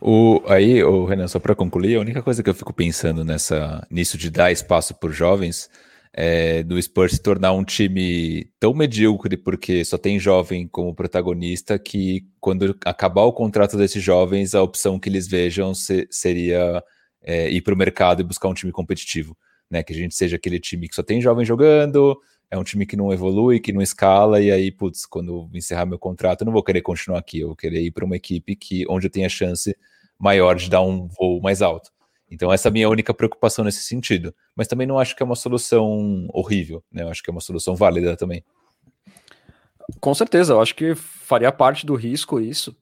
O, aí, o Renan, só para concluir, a única coisa que eu fico pensando nessa, nisso de dar espaço por jovens é do Spurs se tornar um time tão medíocre, porque só tem jovem como protagonista, que quando acabar o contrato desses jovens, a opção que eles vejam se, seria é, ir para o mercado e buscar um time competitivo. Né? Que a gente seja aquele time que só tem jovem jogando, é um time que não evolui, que não escala, e aí, putz, quando encerrar meu contrato, eu não vou querer continuar aqui, eu vou querer ir para uma equipe que, onde eu tenha chance maior de dar um voo mais alto. Então, essa é a minha única preocupação nesse sentido. Mas também não acho que é uma solução horrível, né? Eu acho que é uma solução válida também. Com certeza, eu acho que faria parte do risco isso.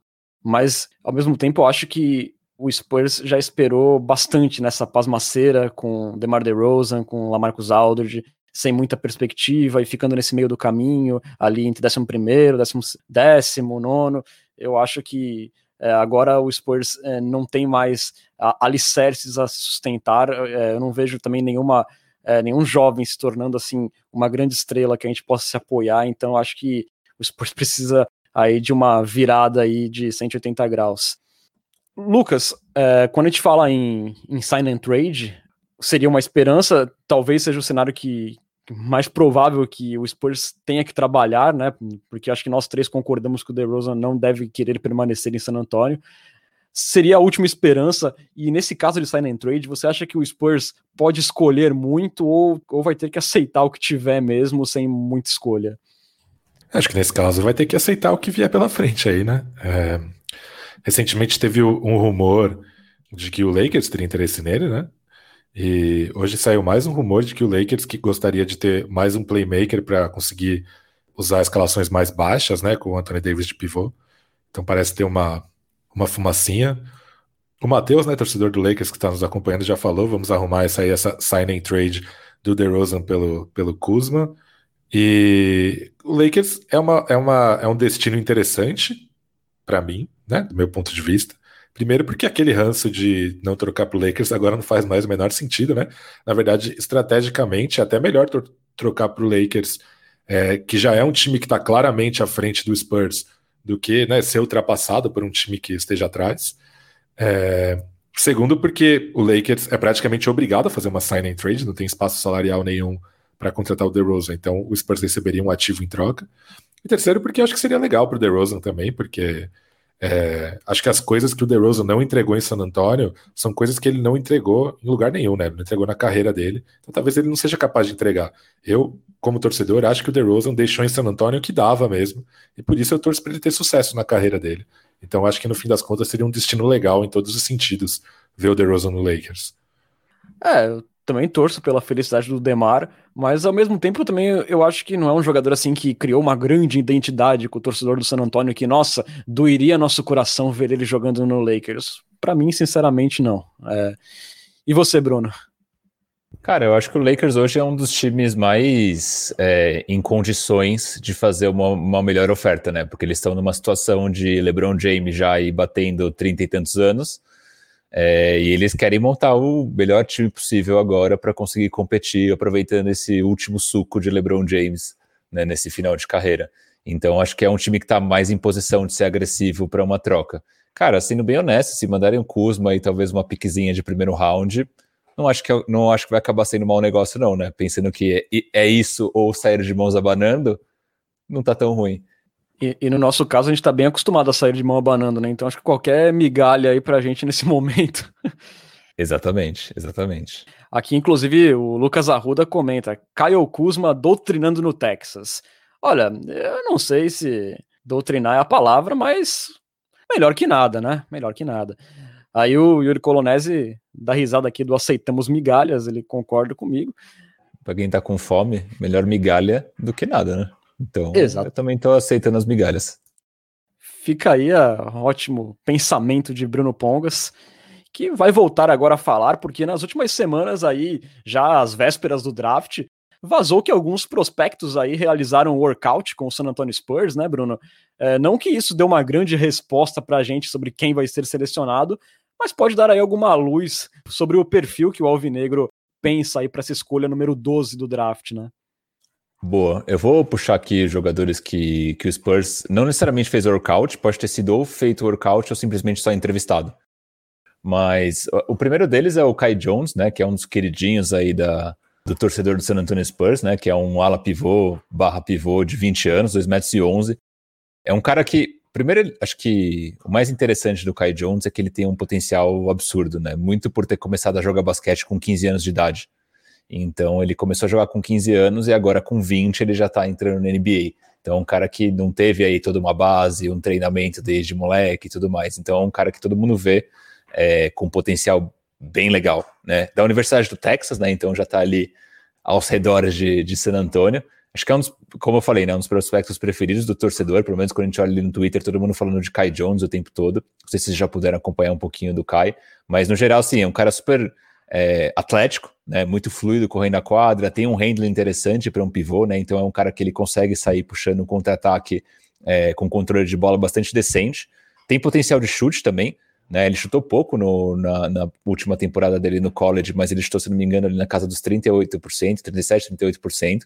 Mas, ao mesmo tempo, eu acho que o Spurs já esperou bastante nessa pasmaceira com DeMar DeRozan, com Lamarcus Aldridge, sem muita perspectiva e ficando nesse meio do caminho, ali entre 11 primeiro, décimo, décimo nono, eu acho que é, agora o Spurs é, não tem mais alicerces a sustentar, é, eu não vejo também nenhuma nenhum jovem se tornando assim uma grande estrela que a gente possa se apoiar, então acho que o Spurs precisa aí de uma virada aí de 180 graus. Lucas, quando a gente fala em, em sign and trade, seria uma esperança, talvez seja o cenário que, mais provável que o Spurs tenha que trabalhar, né? Porque acho que nós três concordamos que o DeRozan não deve querer permanecer em San Antonio. Seria a última esperança, e nesse caso de sign and trade, você acha que o Spurs pode escolher muito ou, ou vai ter que aceitar o que tiver mesmo, sem muita escolha? Acho que nesse caso vai ter que aceitar o que vier pela frente aí, né? É... Recentemente teve um rumor de que o Lakers teria interesse nele, né? E hoje saiu mais um rumor de que o Lakers que gostaria de ter mais um playmaker para conseguir usar escalações mais baixas, né, com o Anthony Davis de pivô. Então parece ter uma, uma fumacinha. O Matheus, né, torcedor do Lakers que está nos acompanhando, já falou, vamos arrumar essa aí, essa sign trade do DeRozan pelo, pelo Kuzma. E o Lakers é, uma, é, uma, é um destino interessante para mim, né, do meu ponto de vista. Primeiro porque aquele ranço de não trocar pro Lakers agora não faz mais o menor sentido, né? Na verdade, estrategicamente, é até melhor trocar pro Lakers, é, que já é um time que está claramente à frente do Spurs, do que né, ser ultrapassado por um time que esteja atrás. É, segundo, porque o Lakers é praticamente obrigado a fazer uma sign and trade, não tem espaço salarial nenhum para contratar o DeRozan, então o Spurs receberia um ativo em troca. E terceiro, porque acho que seria legal para o DeRozan também, porque é, acho que as coisas que o DeRozan não entregou em San Antonio são coisas que ele não entregou em lugar nenhum, né? Ele não entregou na carreira dele. Então talvez ele não seja capaz de entregar. Eu, como torcedor, acho que o DeRozan deixou em San Antonio o que dava mesmo. E por isso eu torço para ele ter sucesso na carreira dele. Então acho que no fim das contas seria um destino legal em todos os sentidos ver o DeRozan no Lakers. É, eu também torço pela felicidade do Demar, mas ao mesmo tempo também eu acho que não é um jogador assim que criou uma grande identidade com o torcedor do San Antonio que, nossa, doeria nosso coração ver ele jogando no Lakers. Para mim, sinceramente, não. É... E você, Bruno? Cara, eu acho que o Lakers hoje é um dos times mais é, em condições de fazer uma, uma, melhor oferta, né? Porque eles estão numa situação de LeBron James já aí batendo trinta e tantos anos, É, e eles querem montar o melhor time possível agora para conseguir competir, aproveitando esse último suco de LeBron James né, nesse final de carreira. Então, acho que é um time que está mais em posição de ser agressivo para uma troca. Cara, sendo bem honesto, se mandarem um Kuzma e talvez uma piquezinha de primeiro round, não acho que, não acho que vai acabar sendo um mau negócio, não, né? Pensando que é, é isso ou sair de mãos abanando, não tá tão ruim. E, e, no nosso caso, a gente tá bem acostumado a sair de mão abanando, né? Então acho que qualquer migalha aí pra gente nesse momento. exatamente, exatamente. Aqui, inclusive, o Lucas Arruda comenta: Caio Kuzma doutrinando no Texas. Olha, eu não sei se doutrinar é a palavra, mas melhor que nada, né? Melhor que nada. Aí o Yuri Colonese dá risada aqui do aceitamos migalhas, ele concorda comigo. Pra quem tá com fome, melhor migalha do que nada, né? Então, Exato. eu também estou aceitando as migalhas. Fica aí um ótimo pensamento de Bruno Pongas, que vai voltar agora a falar, porque nas últimas semanas aí, já às vésperas do draft, vazou que alguns prospectos aí realizaram um workout com o San Antonio Spurs, né, Bruno? É, não que isso dê uma grande resposta para a gente sobre quem vai ser selecionado, mas pode dar aí alguma luz sobre o perfil que o Alvinegro pensa aí para essa escolha número 12 do draft, né? Boa. Eu vou puxar aqui jogadores que, que o Spurs não necessariamente fez workout, pode ter sido ou feito workout ou simplesmente só entrevistado. Mas o primeiro deles é o Kai Jones, né, que é um dos queridinhos aí da, do torcedor do San Antonio Spurs, né, que é um ala pivô, barra pivô de 20 anos, 2 metros e 11. É um cara que, primeiro, acho que o mais interessante do Kai Jones é que ele tem um potencial absurdo, né, muito por ter começado a jogar basquete com 15 anos de idade. Então ele começou a jogar com 15 anos e agora com 20 ele já está entrando na NBA. Então é um cara que não teve aí toda uma base, um treinamento desde moleque e tudo mais. Então é um cara que todo mundo vê é, com potencial bem legal, né? Da Universidade do Texas, né? Então já está ali aos redores de, de San Antônio. Acho que é um dos, como eu falei, né, um dos prospectos preferidos do torcedor, pelo menos quando a gente olha ali no Twitter, todo mundo falando de Kai Jones o tempo todo. Não sei se vocês já puderam acompanhar um pouquinho do Kai, mas no geral, sim, é um cara super é, atlético, né, muito fluido correndo a quadra, tem um handling interessante para um pivô, né, então é um cara que ele consegue sair puxando um contra-ataque é, com controle de bola bastante decente, tem potencial de chute também, né, ele chutou pouco no, na, na, última temporada dele no college, mas ele chutou, se não me engano, ali na casa dos 38%, 37%, 38%,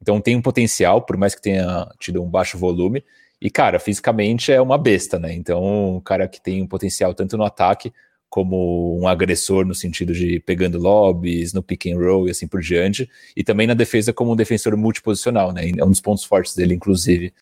então tem um potencial, por mais que tenha tido um baixo volume, e cara, fisicamente é uma besta, né, então um cara que tem um potencial tanto no ataque como um agressor no sentido de pegando lobbies, no pick and roll e assim por diante, e também na defesa como um defensor multiposicional, né? É um dos pontos fortes dele, inclusive,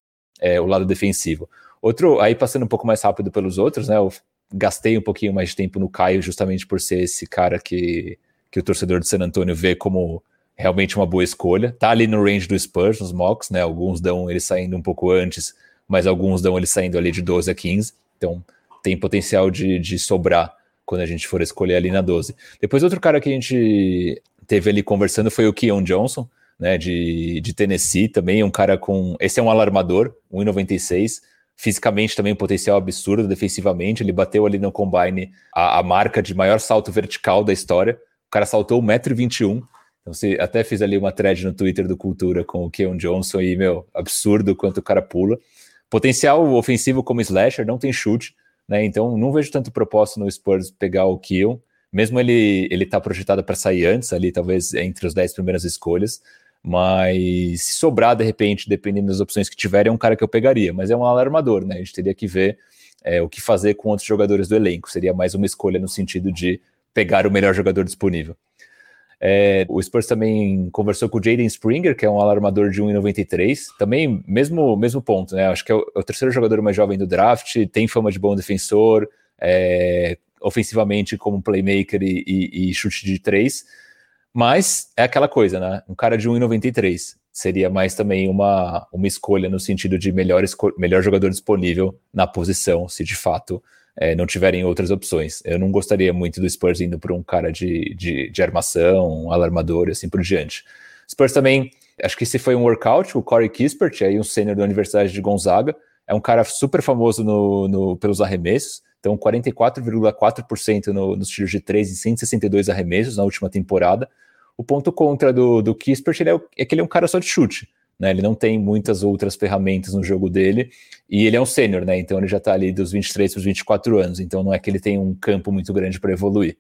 é o lado defensivo. Outro, aí passando um pouco mais rápido pelos outros, né? Eu gastei um pouquinho mais de tempo no Caio justamente por ser esse cara que, que o torcedor de San Antonio vê como realmente uma boa escolha. Tá ali no range do Spurs, nos mocks, né? Alguns dão ele saindo um pouco antes, mas alguns dão ele saindo ali de 12 a 15. Então tem potencial de, de sobrar quando a gente for escolher ali na 12. Depois, outro cara que a gente teve ali conversando foi o Keon Johnson, né, de, de Tennessee, também um cara com. Esse é um alarmador, 1,96. Fisicamente também um potencial absurdo, defensivamente. Ele bateu ali no combine a, a marca de maior salto vertical da história. O cara saltou 1,21m. Então, se até fiz ali uma thread no Twitter do Cultura com o Keon Johnson e, meu, absurdo quanto o cara pula. Potencial ofensivo como slasher, não tem chute, né? Então não vejo tanto propósito no Spurs pegar o Kiel, mesmo ele ele tá projetado para sair antes, ali talvez entre as 10 primeiras escolhas, mas se sobrar de repente, dependendo das opções que tiverem, é um cara que eu pegaria, mas é um alarmador, né? A gente teria que ver é, o que fazer com outros jogadores do elenco, seria mais uma escolha no sentido de pegar o melhor jogador disponível. É, o Spurs também conversou com o Jaden Springer, que é um alarmador de 1,93. Também, mesmo, mesmo ponto, né? Acho que é o, é o, terceiro jogador mais jovem do draft, tem fama de bom defensor, é, ofensivamente como playmaker e, e, e, chute de três. Mas é aquela coisa, né? Um cara de 1,93 seria mais também uma, uma escolha no sentido de melhor, melhor jogador disponível na posição, se de fato é, não tiverem outras opções. Eu não gostaria muito do Spurs indo por um cara de, de, de armação, um alarmador e assim por diante. Spurs também, acho que se foi um workout, o Corey Kispert, aí um sênior da Universidade de Gonzaga, é um cara super famoso no, no pelos arremessos, então 44,4% no, nos tiros de 3 e 162 arremessos na última temporada. O ponto contra do, do Kispert é, é que ele é um cara só de chute, né? Ele não tem muitas outras ferramentas no jogo dele e ele é um sênior, né? Então ele já está ali dos 23 para os 24 anos, então não é que ele tem um campo muito grande para evoluir.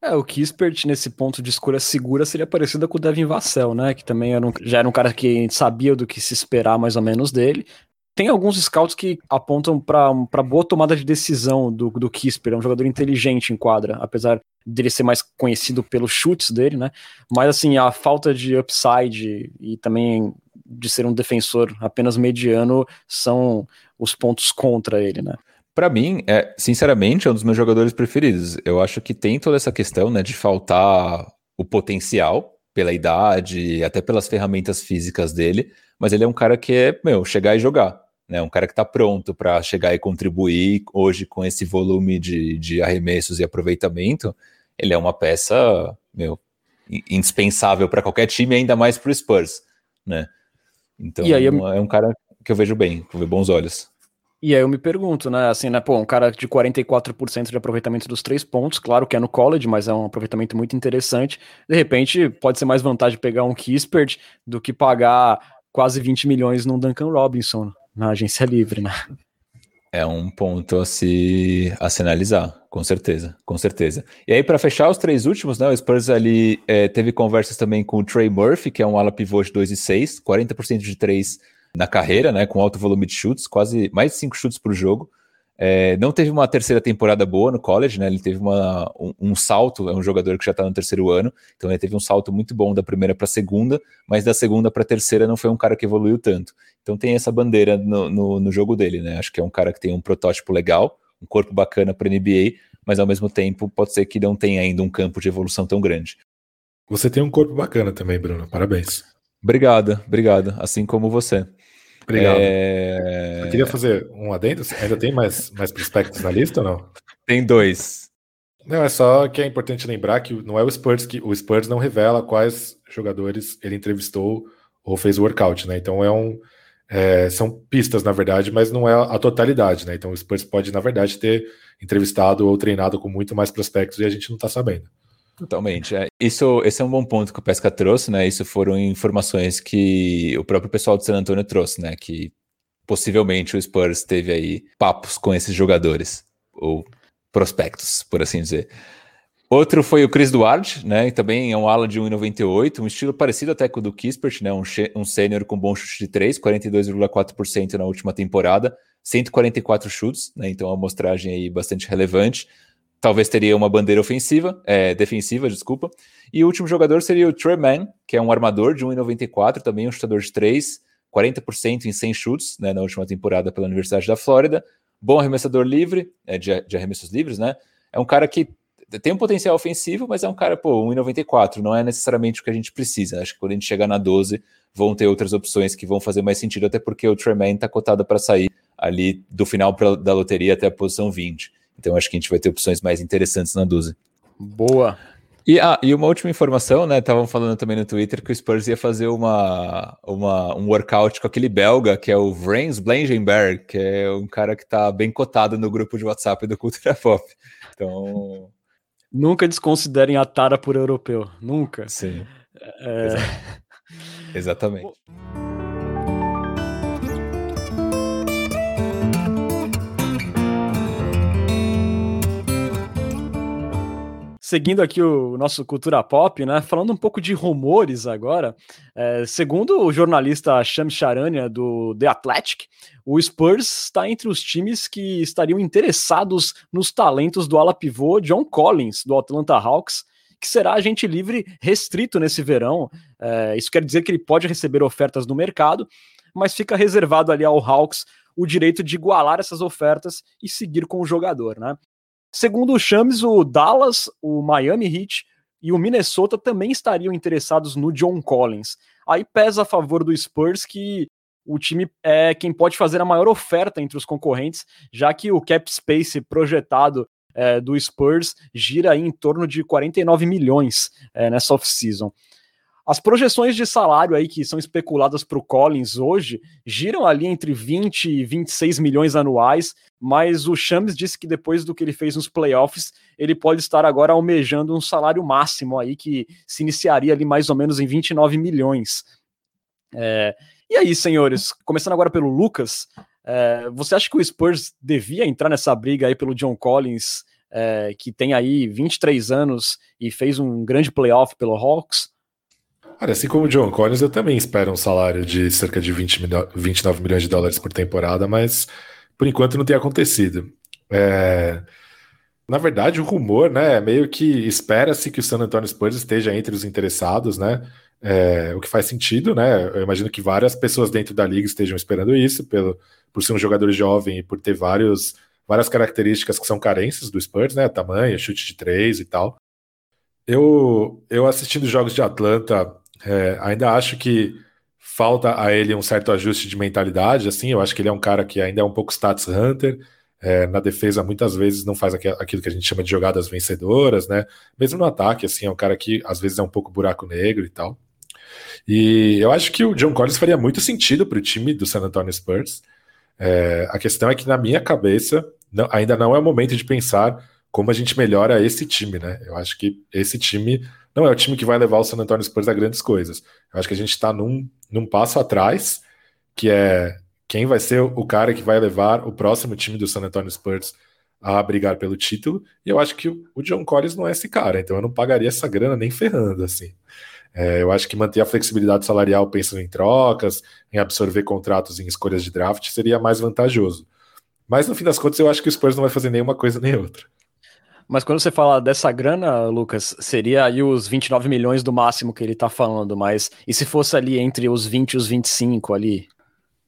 É, o Kispert nesse ponto de escolha segura seria parecido com o Devin Vassell, né? Que também era um, já era um cara que sabia do que se esperar mais ou menos dele. Tem alguns scouts que apontam para boa tomada de decisão do, do Kisper, é um jogador inteligente em quadra, apesar dele ser mais conhecido pelos chutes dele, né? Mas assim, a falta de upside e também de ser um defensor apenas mediano são os pontos contra ele, né? Para mim, é, sinceramente, é um dos meus jogadores preferidos. Eu acho que tem toda essa questão, né, de faltar o potencial pela idade, até pelas ferramentas físicas dele, mas ele é um cara que é, meu, chegar e jogar, né? Um cara que está pronto para chegar e contribuir hoje com esse volume de, de arremessos e aproveitamento. Ele é uma peça, meu, indispensável para qualquer time, ainda mais para o Spurs, né? Então, aí, é um cara que eu vejo bem, com bons olhos. E aí eu me pergunto, né, assim, né, pô, um cara de 44% de aproveitamento dos três pontos, claro que é no college, mas é um aproveitamento muito interessante. De repente, pode ser mais vantagem pegar um Kispert do que pagar quase 20 milhões num Duncan Robinson na agência livre, né? É um ponto a se, a se analisar, com certeza, com certeza. E aí, para fechar os três últimos, né, o Spurs ali é, teve conversas também com o Trey Murphy, que é um ala pivô de 2 e 6, 40% de 3 na carreira, né, com alto volume de chutes, quase mais de cinco chutes por jogo. É, não teve uma terceira temporada boa no college, né? Ele teve uma, um, um salto, é um jogador que já está no terceiro ano, então ele teve um salto muito bom da primeira para a segunda, mas da segunda para a terceira não foi um cara que evoluiu tanto. Então tem essa bandeira no, no, no, jogo dele, né? Acho que é um cara que tem um protótipo legal, um corpo bacana para NBA, mas ao mesmo tempo pode ser que não tenha ainda um campo de evolução tão grande. Você tem um corpo bacana também, Bruno. Parabéns. Obrigado, obrigado. Assim como você. Obrigado. É... Eu queria fazer um adendo. Ainda tem mais, mais prospectos na lista ou não? Tem dois. Não, é só que é importante lembrar que não é o Spurs que o Spurs não revela quais jogadores ele entrevistou ou fez o workout, né? Então é um é, são pistas, na verdade, mas não é a totalidade, né? Então o Spurs pode, na verdade, ter entrevistado ou treinado com muito mais prospectos e a gente não está sabendo. Totalmente. É. Isso, esse é um bom ponto que o Pesca trouxe, né? Isso foram informações que o próprio pessoal do San Antonio trouxe, né? Que possivelmente o Spurs teve aí papos com esses jogadores, ou prospectos, por assim dizer. Outro foi o Chris Duarte, né? E também é um ala de 1,98, um estilo parecido até com o do Kispert, né? Um, um sênior com bom chute de 3, 42,4% na última temporada, 144 chutes, né? Então é uma amostragem aí bastante relevante talvez teria uma bandeira ofensiva, é, defensiva, desculpa. E o último jogador seria o Trey Mann, que é um armador de 1,94, também um chutador de 3, 40% em 100 chutes né, na última temporada pela Universidade da Flórida. Bom arremessador livre, é, de, de, arremessos livres, né? É um cara que tem um potencial ofensivo, mas é um cara, pô, 1,94, não é necessariamente o que a gente precisa. Acho que quando a gente chegar na 12, vão ter outras opções que vão fazer mais sentido, até porque o Trey Mann está cotado para sair ali do final pra, da loteria até a posição 20. Então acho que a gente vai ter opções mais interessantes na 12. Boa. E, ah, e uma última informação, né? Estavam falando também no Twitter que o Spurs ia fazer uma, uma, um workout com aquele belga, que é o Vrens Blangenberg, que é um cara que está bem cotado no grupo de WhatsApp do Cultura Pop. Então. Nunca desconsiderem a tara por europeu. Nunca. Sim. É... Exatamente. Seguindo aqui o nosso cultura pop, né? Falando um pouco de rumores agora, é, segundo o jornalista Sham Charania do The Athletic, o Spurs está entre os times que estariam interessados nos talentos do ala pivô John Collins do Atlanta Hawks, que será agente livre restrito nesse verão. É, isso quer dizer que ele pode receber ofertas no mercado, mas fica reservado ali ao Hawks o direito de igualar essas ofertas e seguir com o jogador, né? Segundo o Chames, o Dallas, o Miami Heat e o Minnesota também estariam interessados no John Collins. Aí pesa a favor do Spurs que o time é quem pode fazer a maior oferta entre os concorrentes, já que o cap space projetado é, do Spurs gira em torno de 49 milhões é, nessa off-season. As projeções de salário aí que são especuladas para o Collins hoje giram ali entre 20 e 26 milhões anuais, mas o Shams disse que depois do que ele fez nos playoffs, ele pode estar agora almejando um salário máximo aí que se iniciaria ali mais ou menos em 29 milhões. É, E aí, senhores, começando agora pelo Lucas, é, você acha que o Spurs devia entrar nessa briga aí pelo John Collins, é, que tem aí 23 anos e fez um grande playoff pelo Hawks? Olha, assim como o John Collins, eu também espero um salário de cerca de 20 milho 29 milhões de dólares por temporada, mas por enquanto não tem acontecido. É... Na verdade, o rumor, né, é meio que espera-se que o San Antonio Spurs esteja entre os interessados, né? É, o que faz sentido, né? Eu imagino que várias pessoas dentro da liga estejam esperando isso, pelo, por ser um jogador jovem e por ter vários, várias características que são carências do Spurs, né? Tamanho, chute de três e tal. Eu, eu assistindo jogos de Atlanta, é, ainda acho que falta a ele um certo ajuste de mentalidade, assim, eu acho que ele é um cara que ainda é um pouco stats hunter, é, na defesa muitas vezes não faz aquilo que a gente chama de jogadas vencedoras, né? Mesmo no ataque, assim, é um cara que às vezes é um pouco buraco negro e tal. E eu acho que o John Collins faria muito sentido para o time do San Antonio Spurs. É, a questão é que na minha cabeça não, ainda não é o momento de pensar como a gente melhora esse time, né? Eu acho que esse time não é o time que vai levar o San Antonio Spurs a grandes coisas. Eu acho que a gente está num, num passo atrás, que é quem vai ser o cara que vai levar o próximo time do San Antonio Spurs a brigar pelo título. E eu acho que o John Collins não é esse cara, então eu não pagaria essa grana nem ferrando, assim. É, eu acho que manter a flexibilidade salarial pensando em trocas, em absorver contratos em escolhas de draft seria mais vantajoso. Mas no fim das contas, eu acho que o Spurs não vai fazer nenhuma coisa nem outra. Mas quando você fala dessa grana, Lucas, seria aí os 29 milhões do máximo que ele tá falando, mas e se fosse ali entre os 20 e os 25 ali?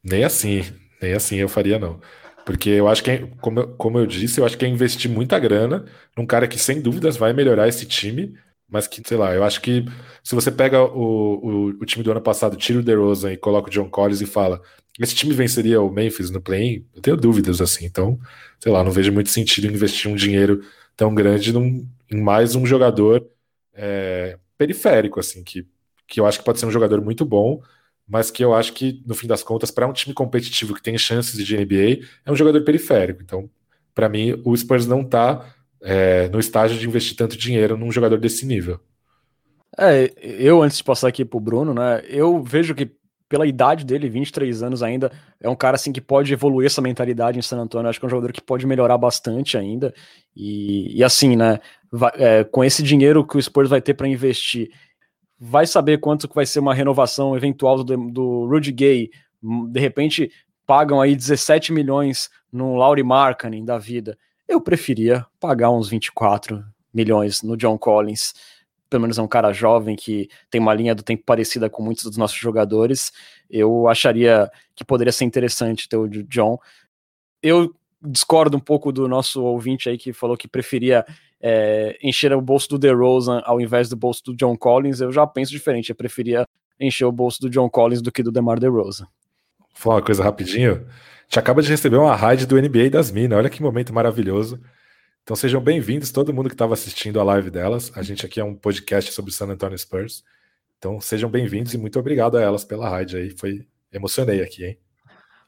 Nem assim, nem assim eu faria não. Porque eu acho que, como, como eu disse, eu acho que é investir muita grana num cara que sem dúvidas vai melhorar esse time, mas que, sei lá, eu acho que se você pega o, o, o time do ano passado, tira o DeRozan e coloca o John Collins e fala, esse time venceria o Memphis no play-in? Eu tenho dúvidas, assim, então, sei lá, não vejo muito sentido investir um dinheiro tão grande num, em mais um jogador é, periférico, assim, que, que eu acho que pode ser um jogador muito bom, mas que eu acho que, no fim das contas, para um time competitivo que tem chances de NBA, é um jogador periférico. Então, para mim, o Spurs não está é, no estágio de investir tanto dinheiro num jogador desse nível. É, eu, antes de passar aqui pro Bruno, né, eu vejo que pela idade dele, 23 anos ainda, é um cara assim que pode evoluir essa mentalidade em San Antonio. Acho que é um jogador que pode melhorar bastante ainda. E, e assim, né? Vai, é, com esse dinheiro que o Spurs vai ter para investir, vai saber quanto vai ser uma renovação eventual do, do Rudy Gay. De repente, pagam aí 17 milhões no Laurie Markkanen da vida. Eu preferia pagar uns 24 milhões no John Collins pelo menos é um cara jovem que tem uma linha do tempo parecida com muitos dos nossos jogadores, eu acharia que poderia ser interessante ter o John. Eu discordo um pouco do nosso ouvinte aí que falou que preferia é, encher o bolso do DeRozan ao invés do bolso do John Collins. Eu já penso diferente, eu preferia encher o bolso do John Collins do que do DeMar DeRozan. Vou falar uma coisa rapidinho. Gente acaba de receber uma raid do NBA das Minas. Olha que momento maravilhoso. Então sejam bem-vindos, todo mundo que estava assistindo a live delas. A gente aqui é um podcast sobre o San Antonio Spurs. Então sejam bem-vindos e muito obrigado a elas pela rádio aí. Foi emocionei aqui, hein?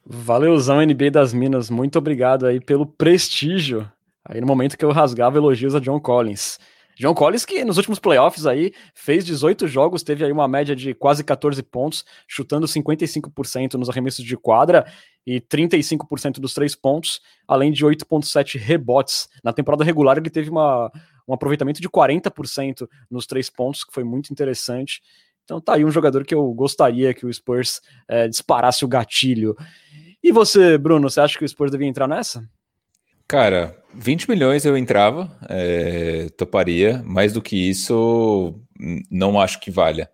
Valeuzão NBA das Minas, muito obrigado aí pelo prestígio. Aí no momento que eu rasgava elogios a John Collins. John Collins, que nos últimos playoffs aí fez 18 jogos, teve aí uma média de quase 14 pontos, chutando 55% nos arremessos de quadra e 35% dos três pontos, além de 8,7 rebotes. Na temporada regular, ele teve uma, um aproveitamento de 40% nos três pontos, que foi muito interessante. Então tá aí um jogador que eu gostaria que o Spurs é, disparasse o gatilho. E você, Bruno, você acha que o Spurs devia entrar nessa? Cara, 20 milhões eu entrava, é, toparia. Mais do que isso, não acho que valha.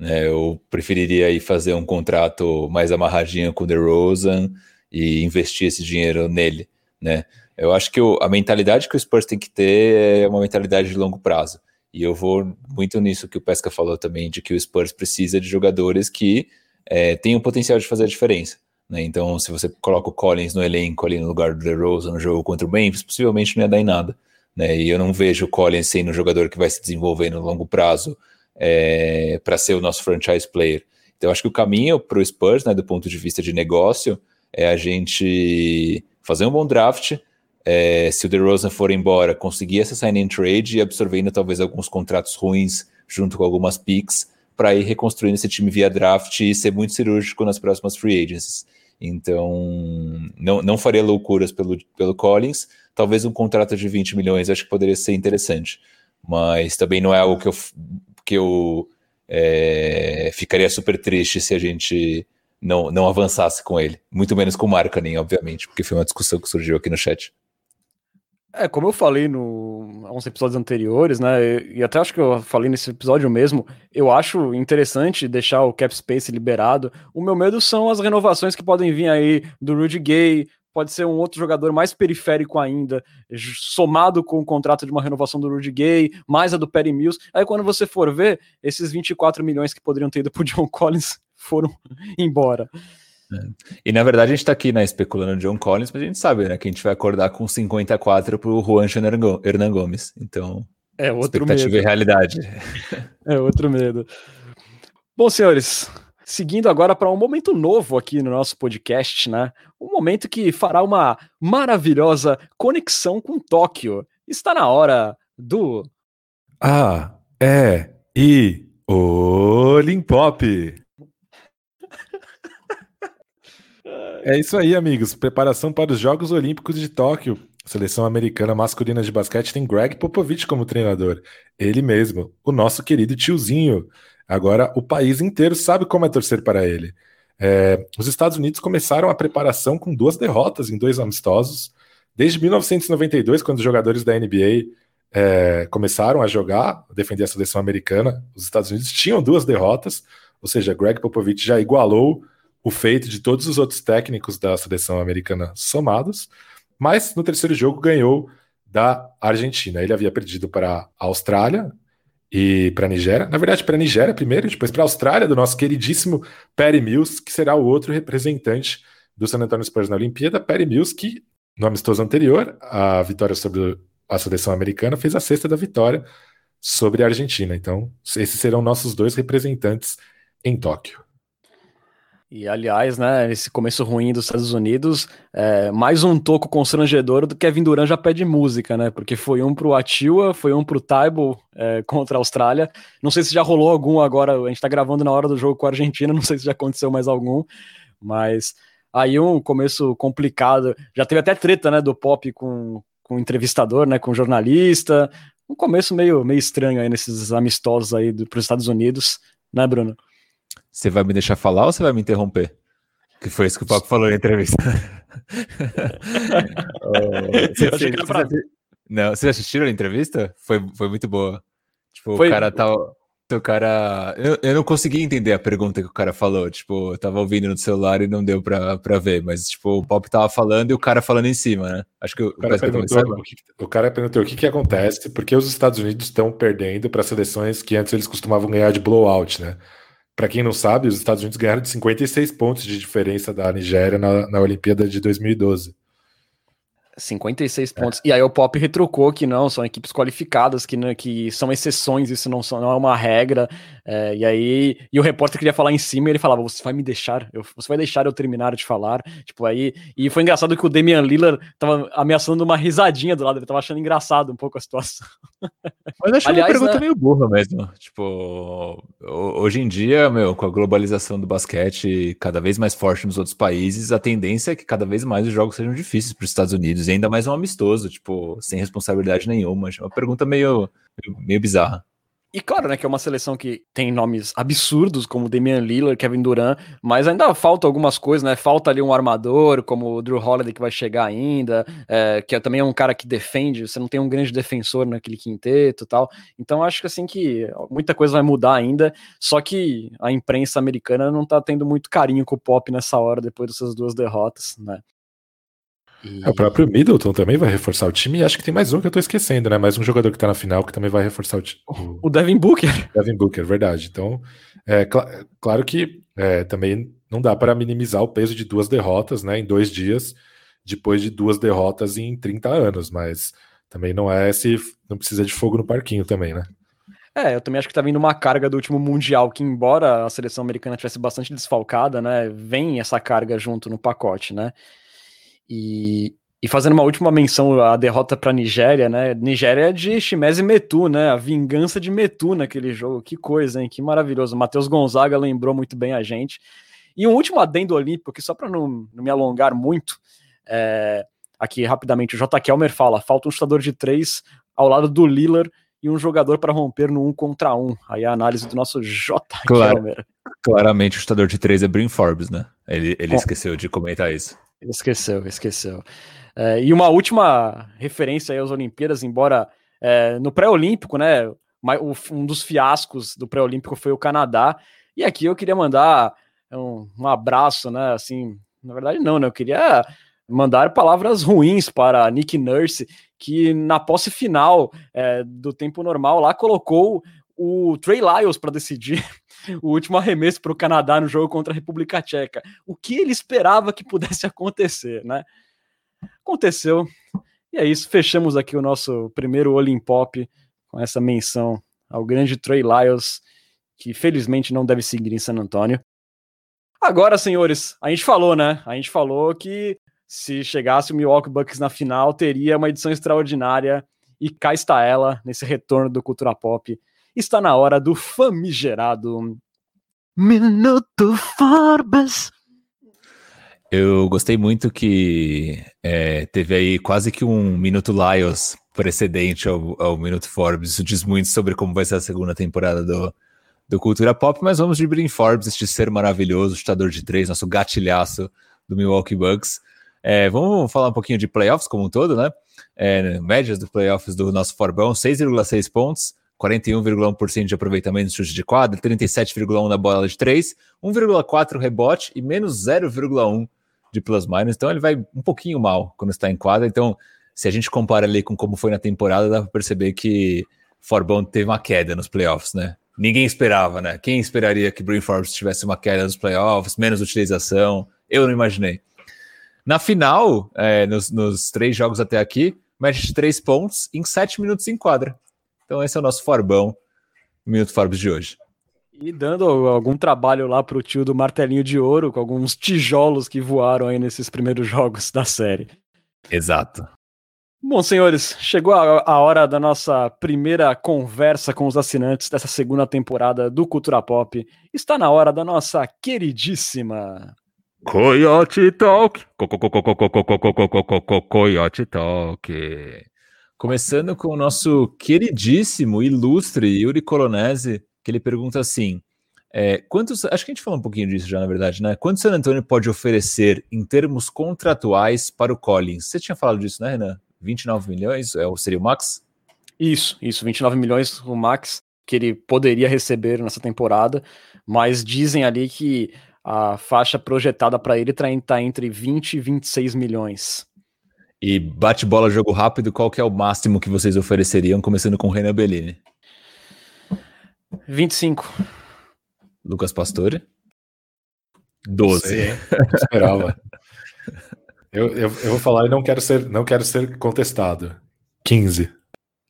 Né? Eu preferiria aí fazer um contrato mais amarradinho com o DeRozan e investir esse dinheiro nele, né? Eu acho que a mentalidade que o Spurs tem que ter é uma mentalidade de longo prazo. E eu vou muito nisso que o Pesca falou também, de que o Spurs precisa de jogadores que é, tenham potencial de fazer a diferença. Né? Então, se você coloca o Collins no elenco ali no lugar do DeRozan no jogo contra o Memphis, possivelmente não ia dar em nada. Né? E eu não vejo o Collins sendo um jogador que vai se desenvolver no longo prazo é, para ser o nosso franchise player. Então, acho que o caminho para o Spurs, né, do ponto de vista de negócio, é a gente fazer um bom draft. É, se o DeRozan for embora, conseguir essa sign-in trade e absorvendo talvez alguns contratos ruins junto com algumas picks para ir reconstruindo esse time via draft e ser muito cirúrgico nas próximas free agencies. Então, não, não faria loucuras pelo, pelo Collins. Talvez um contrato de 20 milhões acho que poderia ser interessante, mas também não é algo que eu, que eu é, ficaria super triste se a gente não, não avançasse com ele. Muito menos com o Markkanen, obviamente, porque foi uma discussão que surgiu aqui no chat. É, como eu falei no uns episódios anteriores, né? E até acho que eu falei nesse episódio mesmo, eu acho interessante deixar o cap space liberado. O meu medo são as renovações que podem vir aí do Rudy Gay, pode ser um outro jogador mais periférico ainda, somado com o contrato de uma renovação do Rudy Gay, mais a do Perry Mills. Aí quando você for ver, esses 24 milhões que poderiam ter ido pro John Collins foram embora. É. E na verdade a gente tá aqui, né, especulando John Collins, mas a gente sabe, né, que a gente vai acordar com 54 pro Juan Hernan Gomes. Então, é outro expectativa medo. e realidade. É outro medo. Bom, senhores, seguindo agora para um momento novo aqui no nosso podcast, né? Um momento que fará uma maravilhosa conexão com Tóquio. Está na hora do A, E, I, Olimpop. É isso aí, amigos. Preparação para os Jogos Olímpicos de Tóquio. A seleção americana masculina de basquete tem Greg Popovich como treinador. Ele mesmo, o nosso querido tiozinho. Agora o país inteiro sabe como é torcer para ele. É, os Estados Unidos começaram a preparação com duas derrotas em dois amistosos. Desde 1992, quando os jogadores da NBA é, começaram a jogar, defender a seleção americana, os Estados Unidos tinham duas derrotas, ou seja, Greg Popovich já igualou o feito de todos os outros técnicos da seleção americana somados, mas no terceiro jogo ganhou da Argentina. Ele havia perdido para a Austrália e para a Nigéria. Na verdade, para a Nigéria primeiro, depois para a Austrália, do nosso queridíssimo Perry Mills, que será o outro representante do San Antonio Spurs na Olimpíada. Perry Mills, que no amistoso anterior, a vitória sobre a seleção americana, fez a sexta da vitória sobre a Argentina. Então, esses serão nossos dois representantes em Tóquio. E aliás, né, esse começo ruim dos Estados Unidos, é, mais um toco constrangedor do Kevin Durant já pede música, né? Porque foi um pro Atiwa, foi um pro Taibo é, contra a Austrália. Não sei se já rolou algum agora, a gente tá gravando na hora do jogo com a Argentina, não sei se já aconteceu mais algum, mas aí um começo complicado. Já teve até treta, né, do pop com, com o entrevistador, né, com o jornalista. Um começo meio, meio estranho aí nesses amistosos aí do, pros Estados Unidos, né, Bruno? Você vai me deixar falar ou você vai me interromper? Que foi isso que o Paco falou na entrevista. oh, pra... Não, vocês assistiram a entrevista? Foi, foi muito boa. Tipo, foi... o cara tava. O cara. Eu, eu não consegui entender a pergunta que o cara falou. Tipo, eu tava ouvindo no celular e não deu pra, pra ver. Mas, tipo, o Pop tava falando e o cara falando em cima, né? Acho que o, o cara, perguntou, o, que, o cara perguntou o que, que acontece, porque os Estados Unidos estão perdendo para seleções que antes eles costumavam ganhar de blowout, né? Para quem não sabe, os Estados Unidos ganharam de 56 pontos de diferença da Nigéria na, na Olimpíada de 2012. 56 é. pontos. E aí o Pop retrucou que não, são equipes qualificadas, que, né, que são exceções, isso não, não é uma regra. É, e aí, e o repórter queria falar em cima e ele falava: Você vai me deixar, eu, você vai deixar eu terminar de falar. Tipo, aí. E foi engraçado que o Damian Lillard tava ameaçando uma risadinha do lado, ele tava achando engraçado um pouco a situação. Mas acho Aliás, uma pergunta né? meio burra mesmo. Tipo, hoje em dia, meu, com a globalização do basquete cada vez mais forte nos outros países, a tendência é que cada vez mais os jogos sejam difíceis para os Estados Unidos, e ainda mais um amistoso, tipo, sem responsabilidade nenhuma. É uma pergunta meio, meio bizarra. E claro, né, que é uma seleção que tem nomes absurdos, como Damian Lillard, Kevin Durant, mas ainda falta algumas coisas, né? Falta ali um armador, como o Drew Holiday, que vai chegar ainda, é, que é, também é um cara que defende, você não tem um grande defensor naquele quinteto tal. Então acho que assim que muita coisa vai mudar ainda, só que a imprensa americana não tá tendo muito carinho com o Pop nessa hora, depois dessas duas derrotas, né? E... É, o próprio Middleton também vai reforçar o time, e acho que tem mais um que eu tô esquecendo, né? Mais um jogador que tá na final que também vai reforçar o time. O Devin Booker. Devin Booker, verdade. Então, é cl claro que é, também não dá para minimizar o peso de duas derrotas, né? Em dois dias, depois de duas derrotas em 30 anos, mas também não é esse. Não precisa de fogo no parquinho também, né? É, eu também acho que tá vindo uma carga do último Mundial, que embora a seleção americana tivesse bastante desfalcada, né? Vem essa carga junto no pacote, né? E, E fazendo uma última menção à derrota para Nigéria, né? Nigéria é de Shimeze Metu, né? A vingança de Metu naquele jogo. Que coisa, hein? Que maravilhoso. Matheus Gonzaga lembrou muito bem a gente. E um último adendo olímpico, que só para não, não, me alongar muito, é, aqui rapidamente, o J. Kelmer fala: falta um chutador de três ao lado do Lillard e um jogador para romper no um contra um. Aí a análise do nosso J. Claro, Kelmer. Claramente o chutador de três é Brin Forbes, né? Ele, ele esqueceu de comentar isso. Esqueceu, esqueceu. É, e uma última referência às Olimpíadas, embora é, no pré-olímpico, né? Um dos fiascos do pré-olímpico foi o Canadá. E aqui eu queria mandar um, um, abraço, né? Assim, na verdade, não, né? Eu queria mandar palavras ruins para Nick Nurse, que na posse final é, do tempo normal lá colocou o Trey Lyles para decidir o último arremesso para o Canadá no jogo contra a República Tcheca. O que ele esperava que pudesse acontecer, né? Aconteceu. E é isso, fechamos aqui o nosso primeiro Olimpop com essa menção ao grande Trey Lyles, que felizmente não deve seguir em San Antônio. Agora, senhores, a gente falou, né? A gente falou que se chegasse o Milwaukee Bucks na final, teria uma edição extraordinária. E cá está ela, nesse retorno do Cultura Pop. Está na hora do famigerado Minuto Forbes. Eu gostei muito que é, teve aí quase que um Minuto Lyles precedente ao, ao Minuto Forbes. Isso diz muito sobre como vai ser a segunda temporada do, do Cultura Pop, mas vamos de Brin Forbes, este ser maravilhoso, chutador de três, nosso gatilhaço do Milwaukee Bucks. É, vamos falar um pouquinho de playoffs como um todo, né? É, médias dos playoffs do nosso Forbão, 6,6 pontos, 41,1% de aproveitamento no chute de quadra, 37,1% na bola de 3, 1,4% rebote e menos 0,1% de plus-minus, então ele vai um pouquinho mal quando está em quadra. Então, se a gente compara ali com como foi na temporada, dá para perceber que Forbão teve uma queda nos playoffs, né? Ninguém esperava, né? Quem esperaria que Brin Forbes tivesse uma queda nos playoffs, menos utilização? Eu não imaginei. Na final, é, nos, nos, três jogos até aqui, média de três pontos em sete minutos em quadra. Então esse é o nosso Forbão, Minuto Forbes de hoje. E dando algum trabalho lá para o tio do martelinho de ouro, com alguns tijolos que voaram aí nesses primeiros jogos da série. Exato. Bom, senhores, chegou a, a, hora da nossa primeira conversa com os assinantes dessa segunda temporada do Cultura Pop. Está na hora da nossa queridíssima Coyote Talk. Coyote Talk. Começando com o nosso queridíssimo, ilustre Yuri Colonese que ele pergunta assim: é, quantos. Acho que a gente falou um pouquinho disso já, na verdade, né? Quanto o San Antonio pode oferecer em termos contratuais para o Collins? Você tinha falado disso, né, Renan? 29 milhões é, seria o max? Isso, isso, 29 milhões o max que ele poderia receber nessa temporada, mas dizem ali que a faixa projetada para ele está entre 20 e 26 milhões. E bate bola, jogo rápido, qual que é o máximo que vocês ofereceriam, começando com o Renan Bellini? 25. Lucas Pastore? 12. Sei, esperava. eu, eu, eu, vou falar e não quero ser, não quero ser contestado. 15.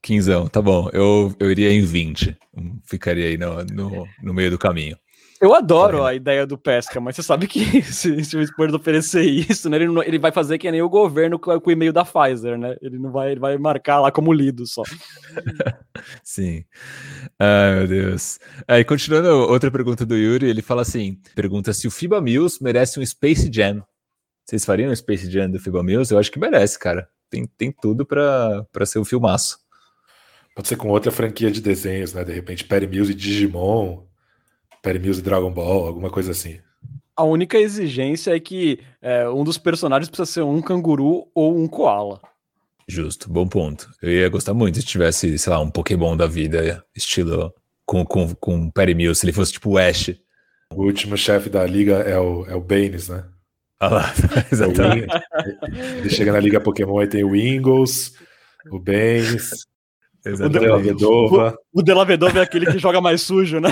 15, tá bom. Eu, eu iria em 20. Ficaria aí no, no, no meio do caminho. Eu adoro a ideia do pesca, mas você sabe que se, se o Spurs oferecer isso, né, ele, não, ele vai fazer que nem o governo com, com, o e-mail da Pfizer, né? Ele não vai, ele vai marcar lá como lido só. Sim. Ai, meu Deus. Aí, continuando, outra pergunta do Yuri, ele fala assim: pergunta se o FIBA Mills merece um Space Jam. Vocês fariam um Space Jam do FIBA Mills? Eu acho que merece, cara. Tem, tem tudo para ser um filmaço. Pode ser com outra franquia de desenhos, né? De repente, Perry Mills e Digimon. Perry Mills e Dragon Ball, alguma coisa assim. A única exigência é que é, um dos personagens precisa ser um canguru ou um koala. Justo, bom ponto. Eu ia gostar muito se tivesse, sei lá, um Pokémon da vida, estilo com, com, com Perry Mills, se ele fosse tipo o Ash. O último chefe da liga é o, é o Baines, né? Ah lá, exatamente. ele chega na liga Pokémon e tem o Ingles, o Baines, o Della Vedova. O, o Della Vedova é aquele que joga mais sujo, né?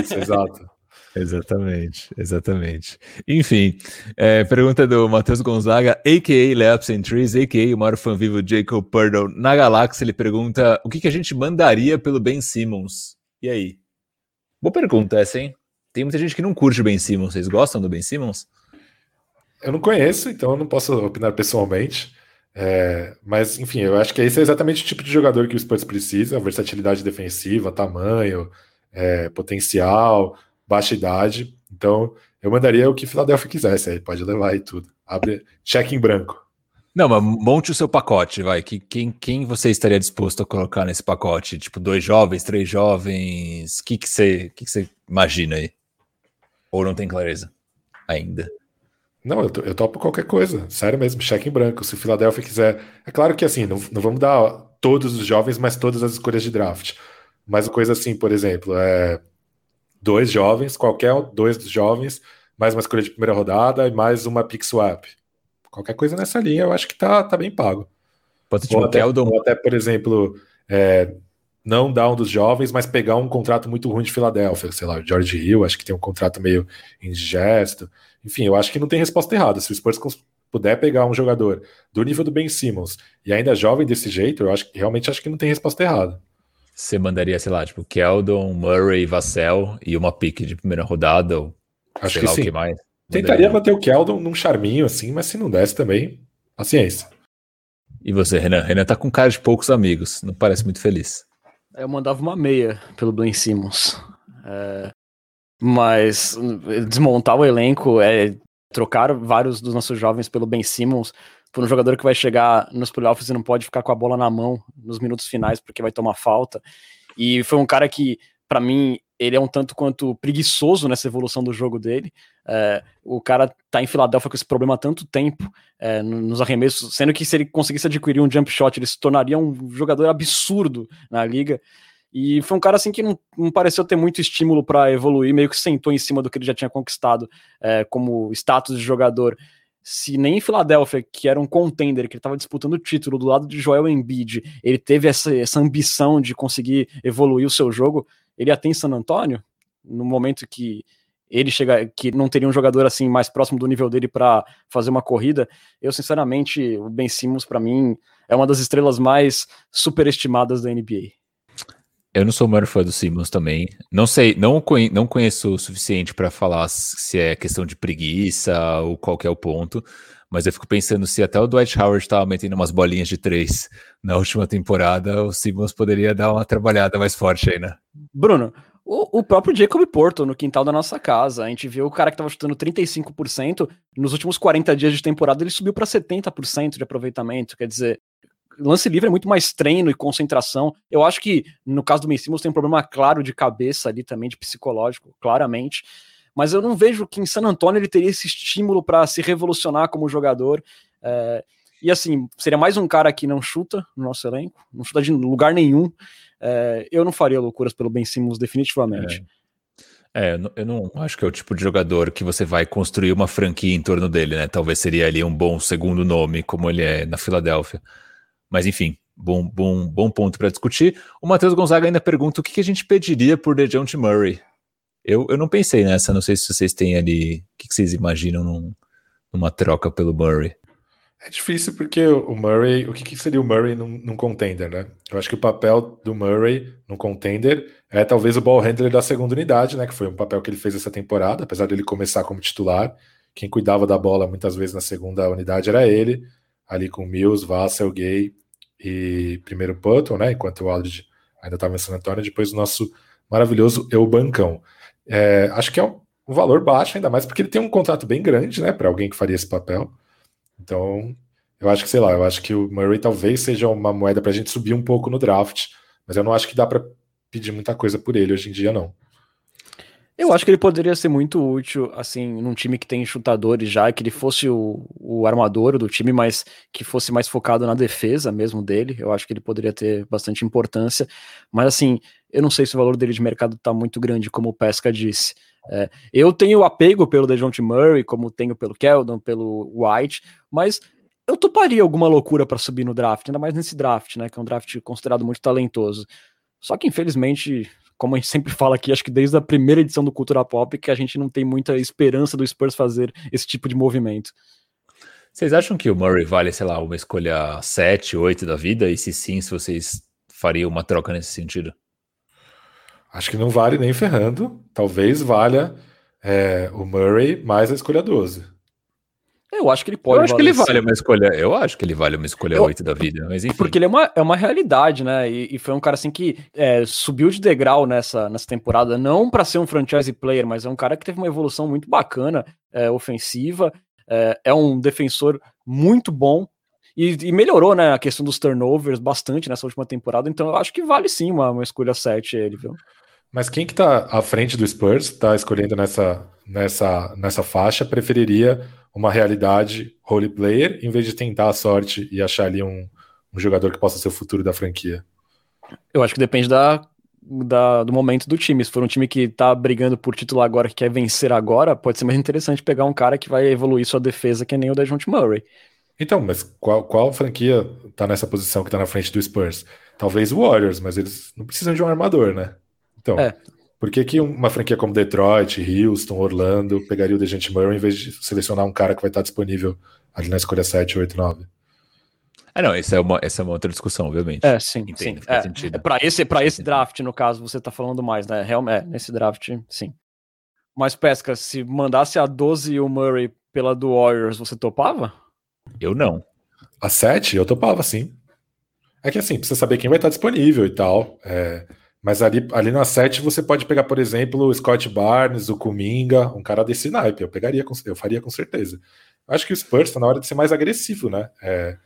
Isso, exato. Exatamente, exatamente. Enfim, é, pergunta do Matheus Gonzaga, a.k.a. Laps and Trees, a.k.a. o maior fã vivo Jacob Purdle na galáxia. Ele pergunta o que, que a gente mandaria pelo Ben Simmons. E aí? Boa pergunta essa, hein? Tem muita gente que não curte o Ben Simmons. Vocês gostam do Ben Simmons? Eu não conheço, então eu não posso opinar pessoalmente. É, mas, enfim, eu acho que esse é exatamente o tipo de jogador que o Spurs precisa: versatilidade defensiva, tamanho, é, potencial, baixa idade. Então, eu mandaria o que Philadelphia quisesse, aí pode levar aí tudo. Abre cheque em branco. Não, mas monte o seu pacote, vai. Que, quem, quem você estaria disposto a colocar nesse pacote? Tipo, dois jovens, três jovens? O que, que, você, que, que você imagina aí? Ou não tem clareza ainda? Não, eu, eu topo qualquer coisa. Sério mesmo, cheque em branco. Se o Philadelphia quiser. É claro que assim, não, não vamos dar todos os jovens, mas todas as escolhas de draft. Mas coisa assim, por exemplo, é dois jovens, qualquer dois dos jovens, mais uma escolha de primeira rodada e mais uma pick swap. Qualquer coisa nessa linha, eu acho que tá, tá bem pago. Pode ser tipo ou, até, ou até, por exemplo, é, não dar um dos jovens, mas pegar um contrato muito ruim de Filadélfia, sei lá, o George Hill, acho que tem um contrato meio indigesto. Enfim, eu acho que não tem resposta errada. Se o Spurs puder pegar um jogador do nível do Ben Simmons e ainda jovem desse jeito, eu acho realmente acho que não tem resposta errada. Você mandaria, sei lá, tipo, Keldon, Murray, Vassell e uma pick de primeira rodada, ou acho sei que lá sim. o que mais? Tentaria manter o Keldon num charminho assim, mas se não desse também, paciência. E você, Renan? Renan tá com cara de poucos amigos, não parece muito feliz. Eu mandava uma meia pelo Ben Simmons. É, mas desmontar o elenco, é, trocar vários dos nossos jovens pelo Ben Simmons, por um jogador que vai chegar nos playoffs e não pode ficar com a bola na mão nos minutos finais porque vai tomar falta. E foi um cara que, para mim, ele é um tanto quanto preguiçoso nessa evolução do jogo dele. É, o cara tá em Filadélfia com esse problema há tanto tempo é, nos arremessos, sendo que se ele conseguisse adquirir um jump shot, ele se tornaria um jogador absurdo na liga. E foi um cara assim que não, não pareceu ter muito estímulo para evoluir, meio que sentou em cima do que ele já tinha conquistado é, como status de jogador. Se nem em Filadélfia, que era um contender, que ele estava disputando o título do lado de Joel Embiid, ele teve essa, essa ambição de conseguir evoluir o seu jogo, ele ter em San Antônio, no momento que ele chega, que não teria um jogador assim mais próximo do nível dele para fazer uma corrida. Eu sinceramente, o Ben Simmons para mim é uma das estrelas mais superestimadas da NBA. Eu não sou o maior fã do Simmons também. Não sei, não, conhe não conheço o suficiente para falar se é questão de preguiça ou qual é o ponto, mas eu fico pensando se até o Dwight Howard estava metendo umas bolinhas de três na última temporada, o Simmons poderia dar uma trabalhada mais forte aí, né? Bruno, o, o, próprio Jacob Porto no quintal da nossa casa. A gente viu o cara que estava chutando 35%, nos últimos 40 dias de temporada ele subiu para 70% de aproveitamento. Quer dizer, lance livre é muito mais treino e concentração. Eu acho que no caso do Ben Simmons tem um problema claro de cabeça ali também, de psicológico, claramente. Mas eu não vejo que em San Antonio ele teria esse estímulo para se revolucionar como jogador. É, e assim, seria mais um cara que não chuta no nosso elenco, não chuta de lugar nenhum. É, eu não faria loucuras pelo Ben Simmons, definitivamente. É. é. eu não acho que é o tipo de jogador que você vai construir uma franquia em torno dele, né? Talvez seria ali um bom segundo nome, como ele é na Filadélfia. Mas enfim, bom, bom, bom ponto para discutir. O Matheus Gonzaga ainda pergunta o que, que a gente pediria por DeJounte Murray. Eu, eu não pensei nessa, não sei se vocês têm ali, o que, que vocês imaginam num, numa troca pelo Murray. É difícil porque o Murray, o que, que seria o Murray num, num, contender, né? Eu acho que o papel do Murray num contender é talvez o ball handler da segunda unidade, né? Que foi um papel que ele fez essa temporada, apesar dele começar como titular. Quem cuidava da bola muitas vezes na segunda unidade era ele, ali com Mills, Vassell, Gay e primeiro Putton, né? Enquanto o Aldridge ainda estava em San Antonio, depois o nosso maravilhoso Eu Bancão. É, acho que é um, um valor baixo, ainda mais porque ele tem um contrato bem grande, né? Para alguém que faria esse papel. Então, eu acho que, sei lá, eu acho que o Murray talvez seja uma moeda para a gente subir um pouco no draft, mas eu não acho que dá para pedir muita coisa por ele hoje em dia, não. Eu acho que ele poderia ser muito útil, assim, num time que tem chutadores já, que ele fosse o, o armador do time, mas que fosse mais focado na defesa mesmo dele. Eu acho que ele poderia ter bastante importância. Mas, assim, eu não sei se o valor dele de mercado tá muito grande, como o Pesca disse. É, eu tenho apego pelo DeJounte Murray, como tenho pelo Keldon, pelo White, mas eu toparia alguma loucura para subir no draft, ainda mais nesse draft, né, que é um draft considerado muito talentoso. Só que infelizmente, como a gente sempre fala aqui, acho que desde a primeira edição do Cultura Pop que a gente não tem muita esperança do Spurs fazer esse tipo de movimento. Vocês acham que o Murray vale, sei lá, uma escolha 7, 8 da vida? E se sim, se vocês fariam uma troca nesse sentido? Acho que não vale nem ferrando. Talvez valha é, o Murray mais a escolha 12. Eu Eu acho que ele pode. Eu acho que ele vale uma escolha. Eu acho que ele vale uma escolha eu, 8 da vida, mas enfim. Porque ele é uma, é uma realidade, né? E, e foi um cara assim que é, subiu de degrau nessa, nessa temporada, não para ser um franchise player, mas é um cara que teve uma evolução muito bacana, é, ofensiva. É, é um defensor muito bom, e, e, melhorou, né, a questão dos turnovers bastante nessa última temporada, então eu acho que vale sim uma, uma escolha 7 ele, viu? Mas quem que tá à frente do Spurs, tá escolhendo nessa, nessa, nessa faixa, preferiria uma realidade role player, em vez de tentar a sorte e achar ali um, um jogador que possa ser o futuro da franquia? Eu acho que depende da, da, do momento do time. Se for um time que tá brigando por título agora, que quer vencer agora, pode ser mais interessante pegar um cara que vai evoluir sua defesa, que nem o da Dejounte Murray. Então, mas qual, qual franquia tá nessa posição que tá na frente do Spurs? Talvez o Warriors, mas eles não precisam de um armador, né? Então, é. por que, que uma franquia como Detroit, Houston, Orlando pegaria o Dejante Murray em vez de selecionar um cara que vai estar disponível ali na escolha 7, 8, 9? Ah, não, essa é uma, essa é uma outra discussão, obviamente. É, sim, Entendo, sim. Faz é, sentido. É para esse, pra esse draft, no caso, você tá falando mais, né? Realmente, é, nesse draft, sim. Mas, Pesca, se mandasse a 12 e o Murray pela do Warriors, você topava? Eu não. A 7, eu topava, sim. É que assim, precisa saber quem vai estar disponível e tal. É, mas ali, ali na 7 você pode pegar, por exemplo, o Scott Barnes, o Kuminga, um cara desse naipe. Eu pegaria, eu faria com certeza. Acho que o Spurs está na hora de ser mais agressivo, né? É,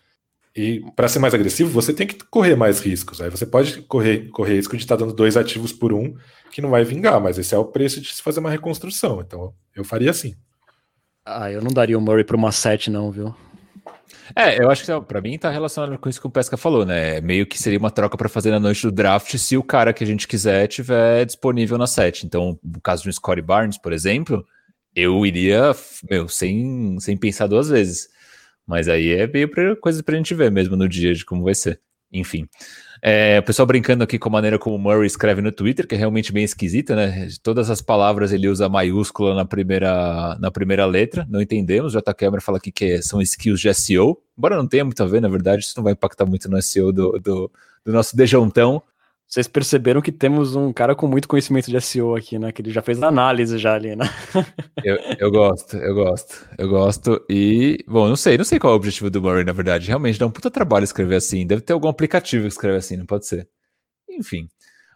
e para ser mais agressivo, você tem que correr mais riscos. Aí você pode correr, correr risco de estar tá dando dois ativos por um, que não vai vingar, mas esse é o preço de se fazer uma reconstrução. Então eu faria assim. Ah, eu não daria o Murray para uma 7, não, viu? É, eu acho que para mim tá relacionado com isso que o Pesca falou, né? Meio que seria uma troca para fazer na noite do draft se o cara que a gente quiser tiver disponível na set. Então, no caso de um Scottie Barnes, por exemplo, eu iria, meu, sem, sem pensar duas vezes. Mas aí é meio pra, coisa pra gente ver mesmo no dia de como vai ser. Enfim. É, o pessoal brincando aqui com a maneira como o Murray escreve no Twitter, que é realmente bem esquisita, né? Todas as palavras ele usa maiúscula na primeira, na primeira letra, não entendemos. J. Cameron fala aqui que são skills de SEO, embora não tenha muito a ver, na verdade, isso não vai impactar muito no SEO do, do, do nosso Dejontão. Vocês perceberam que temos um cara com muito conhecimento de SEO aqui, né? Que ele já fez análise já ali, né? eu, eu gosto, eu gosto, eu gosto. E, bom, não sei, não sei qual é o objetivo do Murray, na verdade. Realmente dá um puta trabalho escrever assim. Deve ter algum aplicativo que escreve assim, não pode ser. Enfim.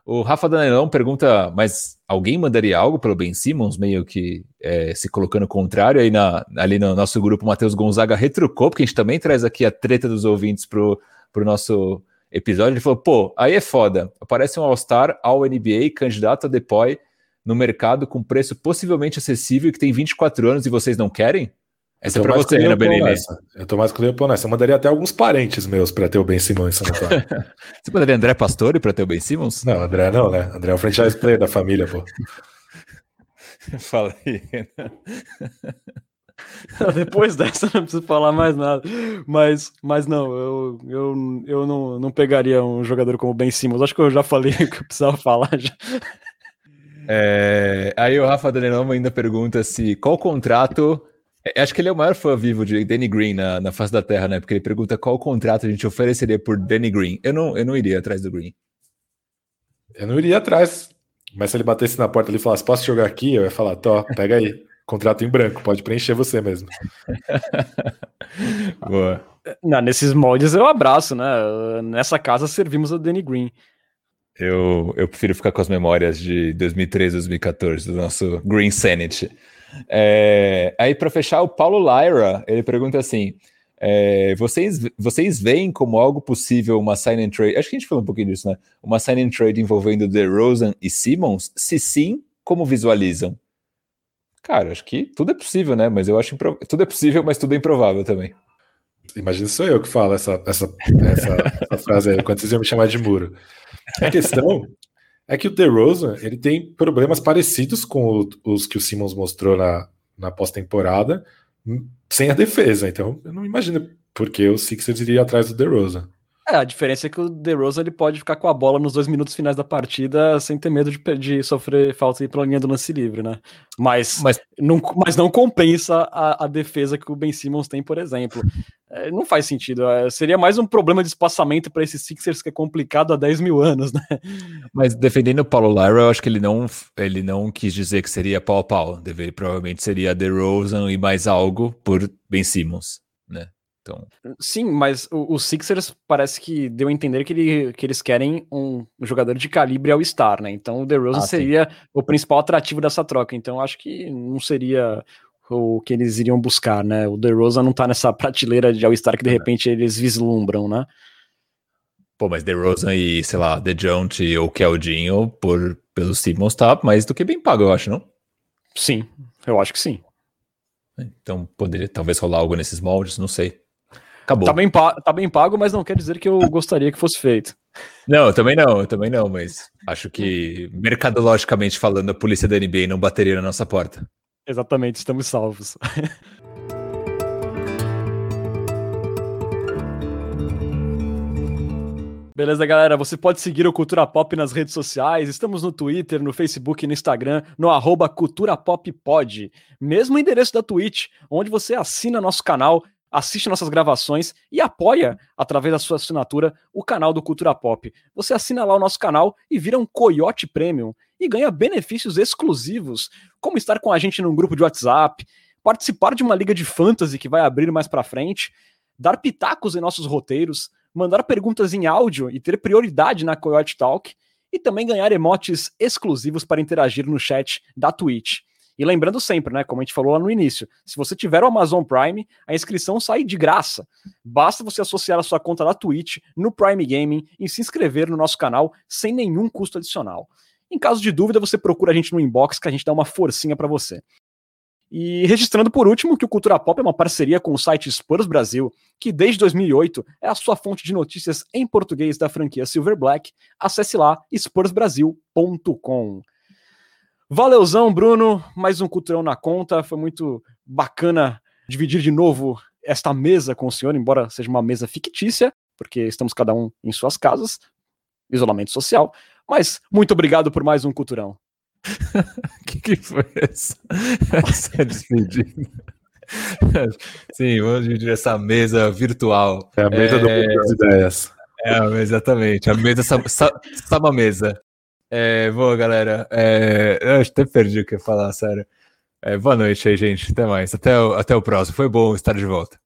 O Rafa Danelão pergunta, mas alguém mandaria algo pelo Ben Simmons, meio que é, se colocando contrário? Aí na, ali no nosso grupo, o Matheus Gonzaga retrucou, porque a gente também traz aqui a treta dos ouvintes pro, pro nosso episódio, ele falou: pô, aí é foda. Aparece um All-Star, All-NBA, candidato a deploy no mercado com preço possivelmente acessível que tem 24 anos e vocês não querem? Essa é pra você, Renan Benini. Eu tô mais com o Leopoldo nessa. Eu mandaria até alguns parentes meus para ter o Ben Simmons. você mandaria André Pastore para ter o Ben Simmons? Não, André não, né? André é o franchise player da família, pô. Fala aí. Depois dessa não preciso falar mais nada. Mas, mas não, eu, eu, eu não, não pegaria um jogador como Ben Simmons. Acho que eu já falei o que eu precisava falar. Já. É, aí o Rafa Daniloma ainda pergunta se qual contrato. É, acho que ele é o maior fã vivo de Danny Green na, na face da Terra, né? Porque ele pergunta qual contrato a gente ofereceria por Danny Green. Eu não, eu não iria atrás do Green. Eu não iria atrás. Mas se ele batesse na porta ali e falasse, posso jogar aqui? Eu ia falar, tô, pega aí. Contrato em branco, pode preencher você mesmo. Boa. Não, nesses moldes eu abraço, né? Nessa casa servimos o Danny Green. Eu, eu prefiro ficar com as memórias de 2013, 2014, do nosso Green Sanity. É, aí, para fechar, o Paulo Lyra, ele pergunta assim: é, vocês, vocês veem como algo possível uma sign and trade? Acho que a gente falou um pouquinho disso, né? Uma sign and trade envolvendo DeRozan e Simmons? Se sim, como visualizam? Cara, acho que tudo é possível, né? Mas eu acho impro... tudo é possível, mas tudo é improvável também. Imagina sou eu que falo essa, essa, essa, essa frase aí, quando vocês iam me chamar de muro. A questão é que o DeRozan, ele tem problemas parecidos com os que o Simmons mostrou na, na pós-temporada, sem a defesa. Então, eu não imagino por que o Sixers iria atrás do DeRozan. É, a diferença é que o DeRozan ele pode ficar com a bola nos dois minutos finais da partida sem ter medo de, de sofrer falta e ir pela linha do lance livre, né? Mas, mas, não, mas não compensa a, a defesa que o Ben Simmons tem, por exemplo. É, não faz sentido. É, seria mais um problema de espaçamento para esses Sixers que é complicado há 10 mil anos, né? Mas defendendo o Paulo Lyra, eu acho que ele não, ele não quis dizer que seria pau a pau. Deve, provavelmente seria DeRozan e mais algo por Ben Simmons, né? Então... Sim, mas o, o Sixers parece que deu a entender que, ele, que eles querem um, um jogador de calibre ao star, né? Então o DeRozan ah, seria sim. o principal atrativo dessa troca. Então acho que não seria o que eles iriam buscar, né? O DeRozan não tá nessa prateleira de All-Star que de repente eles vislumbram, né? Pô, mas DeRozan e, sei lá, DeJounte ou Keldinho por, pelo Simmons tá mais do que bem pago, eu acho, não? Sim, eu acho que sim. Então poderia talvez rolar algo nesses moldes, não sei. Acabou. Tá bem, tá bem pago, mas não quer dizer que eu gostaria que fosse feito. Não, eu também não, eu também não, mas acho que mercadologicamente falando, a polícia da NBA não bateria na nossa porta. Exatamente, estamos salvos. Beleza, galera? Você pode seguir o Cultura Pop nas redes sociais. Estamos no Twitter, no Facebook e no Instagram, no arroba Cultura Pop Pod. Mesmo endereço da Twitch, onde você assina nosso canal assiste nossas gravações e apoia, através da sua assinatura, o canal do Cultura Pop. Você assina lá o nosso canal e vira um Coyote Premium e ganha benefícios exclusivos, como estar com a gente num grupo de WhatsApp, participar de uma liga de fantasy que vai abrir mais para frente, dar pitacos em nossos roteiros, mandar perguntas em áudio e ter prioridade na Coyote Talk e também ganhar emotes exclusivos para interagir no chat da Twitch. E lembrando sempre, né, como a gente falou lá no início, se você tiver o Amazon Prime, a inscrição sai de graça. Basta você associar a sua conta da Twitch no Prime Gaming e se inscrever no nosso canal sem nenhum custo adicional. Em caso de dúvida, você procura a gente no inbox que a gente dá uma forcinha para você. E registrando por último que o Cultura Pop é uma parceria com o site Spurs Brasil, que desde 2008 é a sua fonte de notícias em português da franquia Silver Black. Acesse lá spursbrasil.com. Valeuzão, Bruno. Mais um culturão na conta. Foi muito bacana dividir de novo esta mesa com o senhor, embora seja uma mesa fictícia, porque estamos cada um em suas casas, isolamento social. Mas muito obrigado por mais um culturão. O que, que foi essa, essa despedida? Sim, vamos dividir essa mesa virtual. É a mesa é... do mundo das ideias. É, exatamente. A mesa, sama mesa. É, boa, galera. É, eu até perdi o que ia falar, sério. É, boa noite aí, gente. Até mais. Até o, até o próximo. Foi bom estar de volta.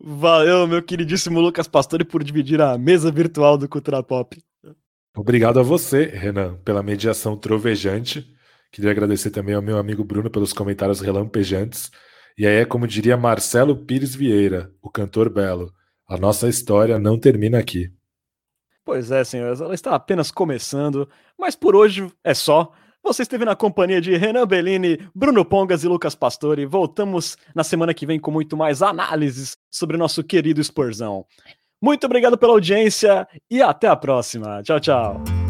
Valeu, meu queridíssimo Lucas Pastore, por dividir a mesa virtual do Cultura Pop. Obrigado a você, Renan, pela mediação trovejante. Queria agradecer também ao meu amigo Bruno pelos comentários relampejantes. E aí é como diria Marcelo Pires Vieira, o cantor belo. A nossa história não termina aqui. Pois é, senhores, ela está apenas começando, mas por hoje é só. Você esteve na companhia de Renan Bellini, Bruno Pongas e Lucas Pastore. Voltamos na semana que vem com muito mais análises sobre nosso querido Spursão. Muito obrigado pela audiência e até a próxima. Tchau, tchau.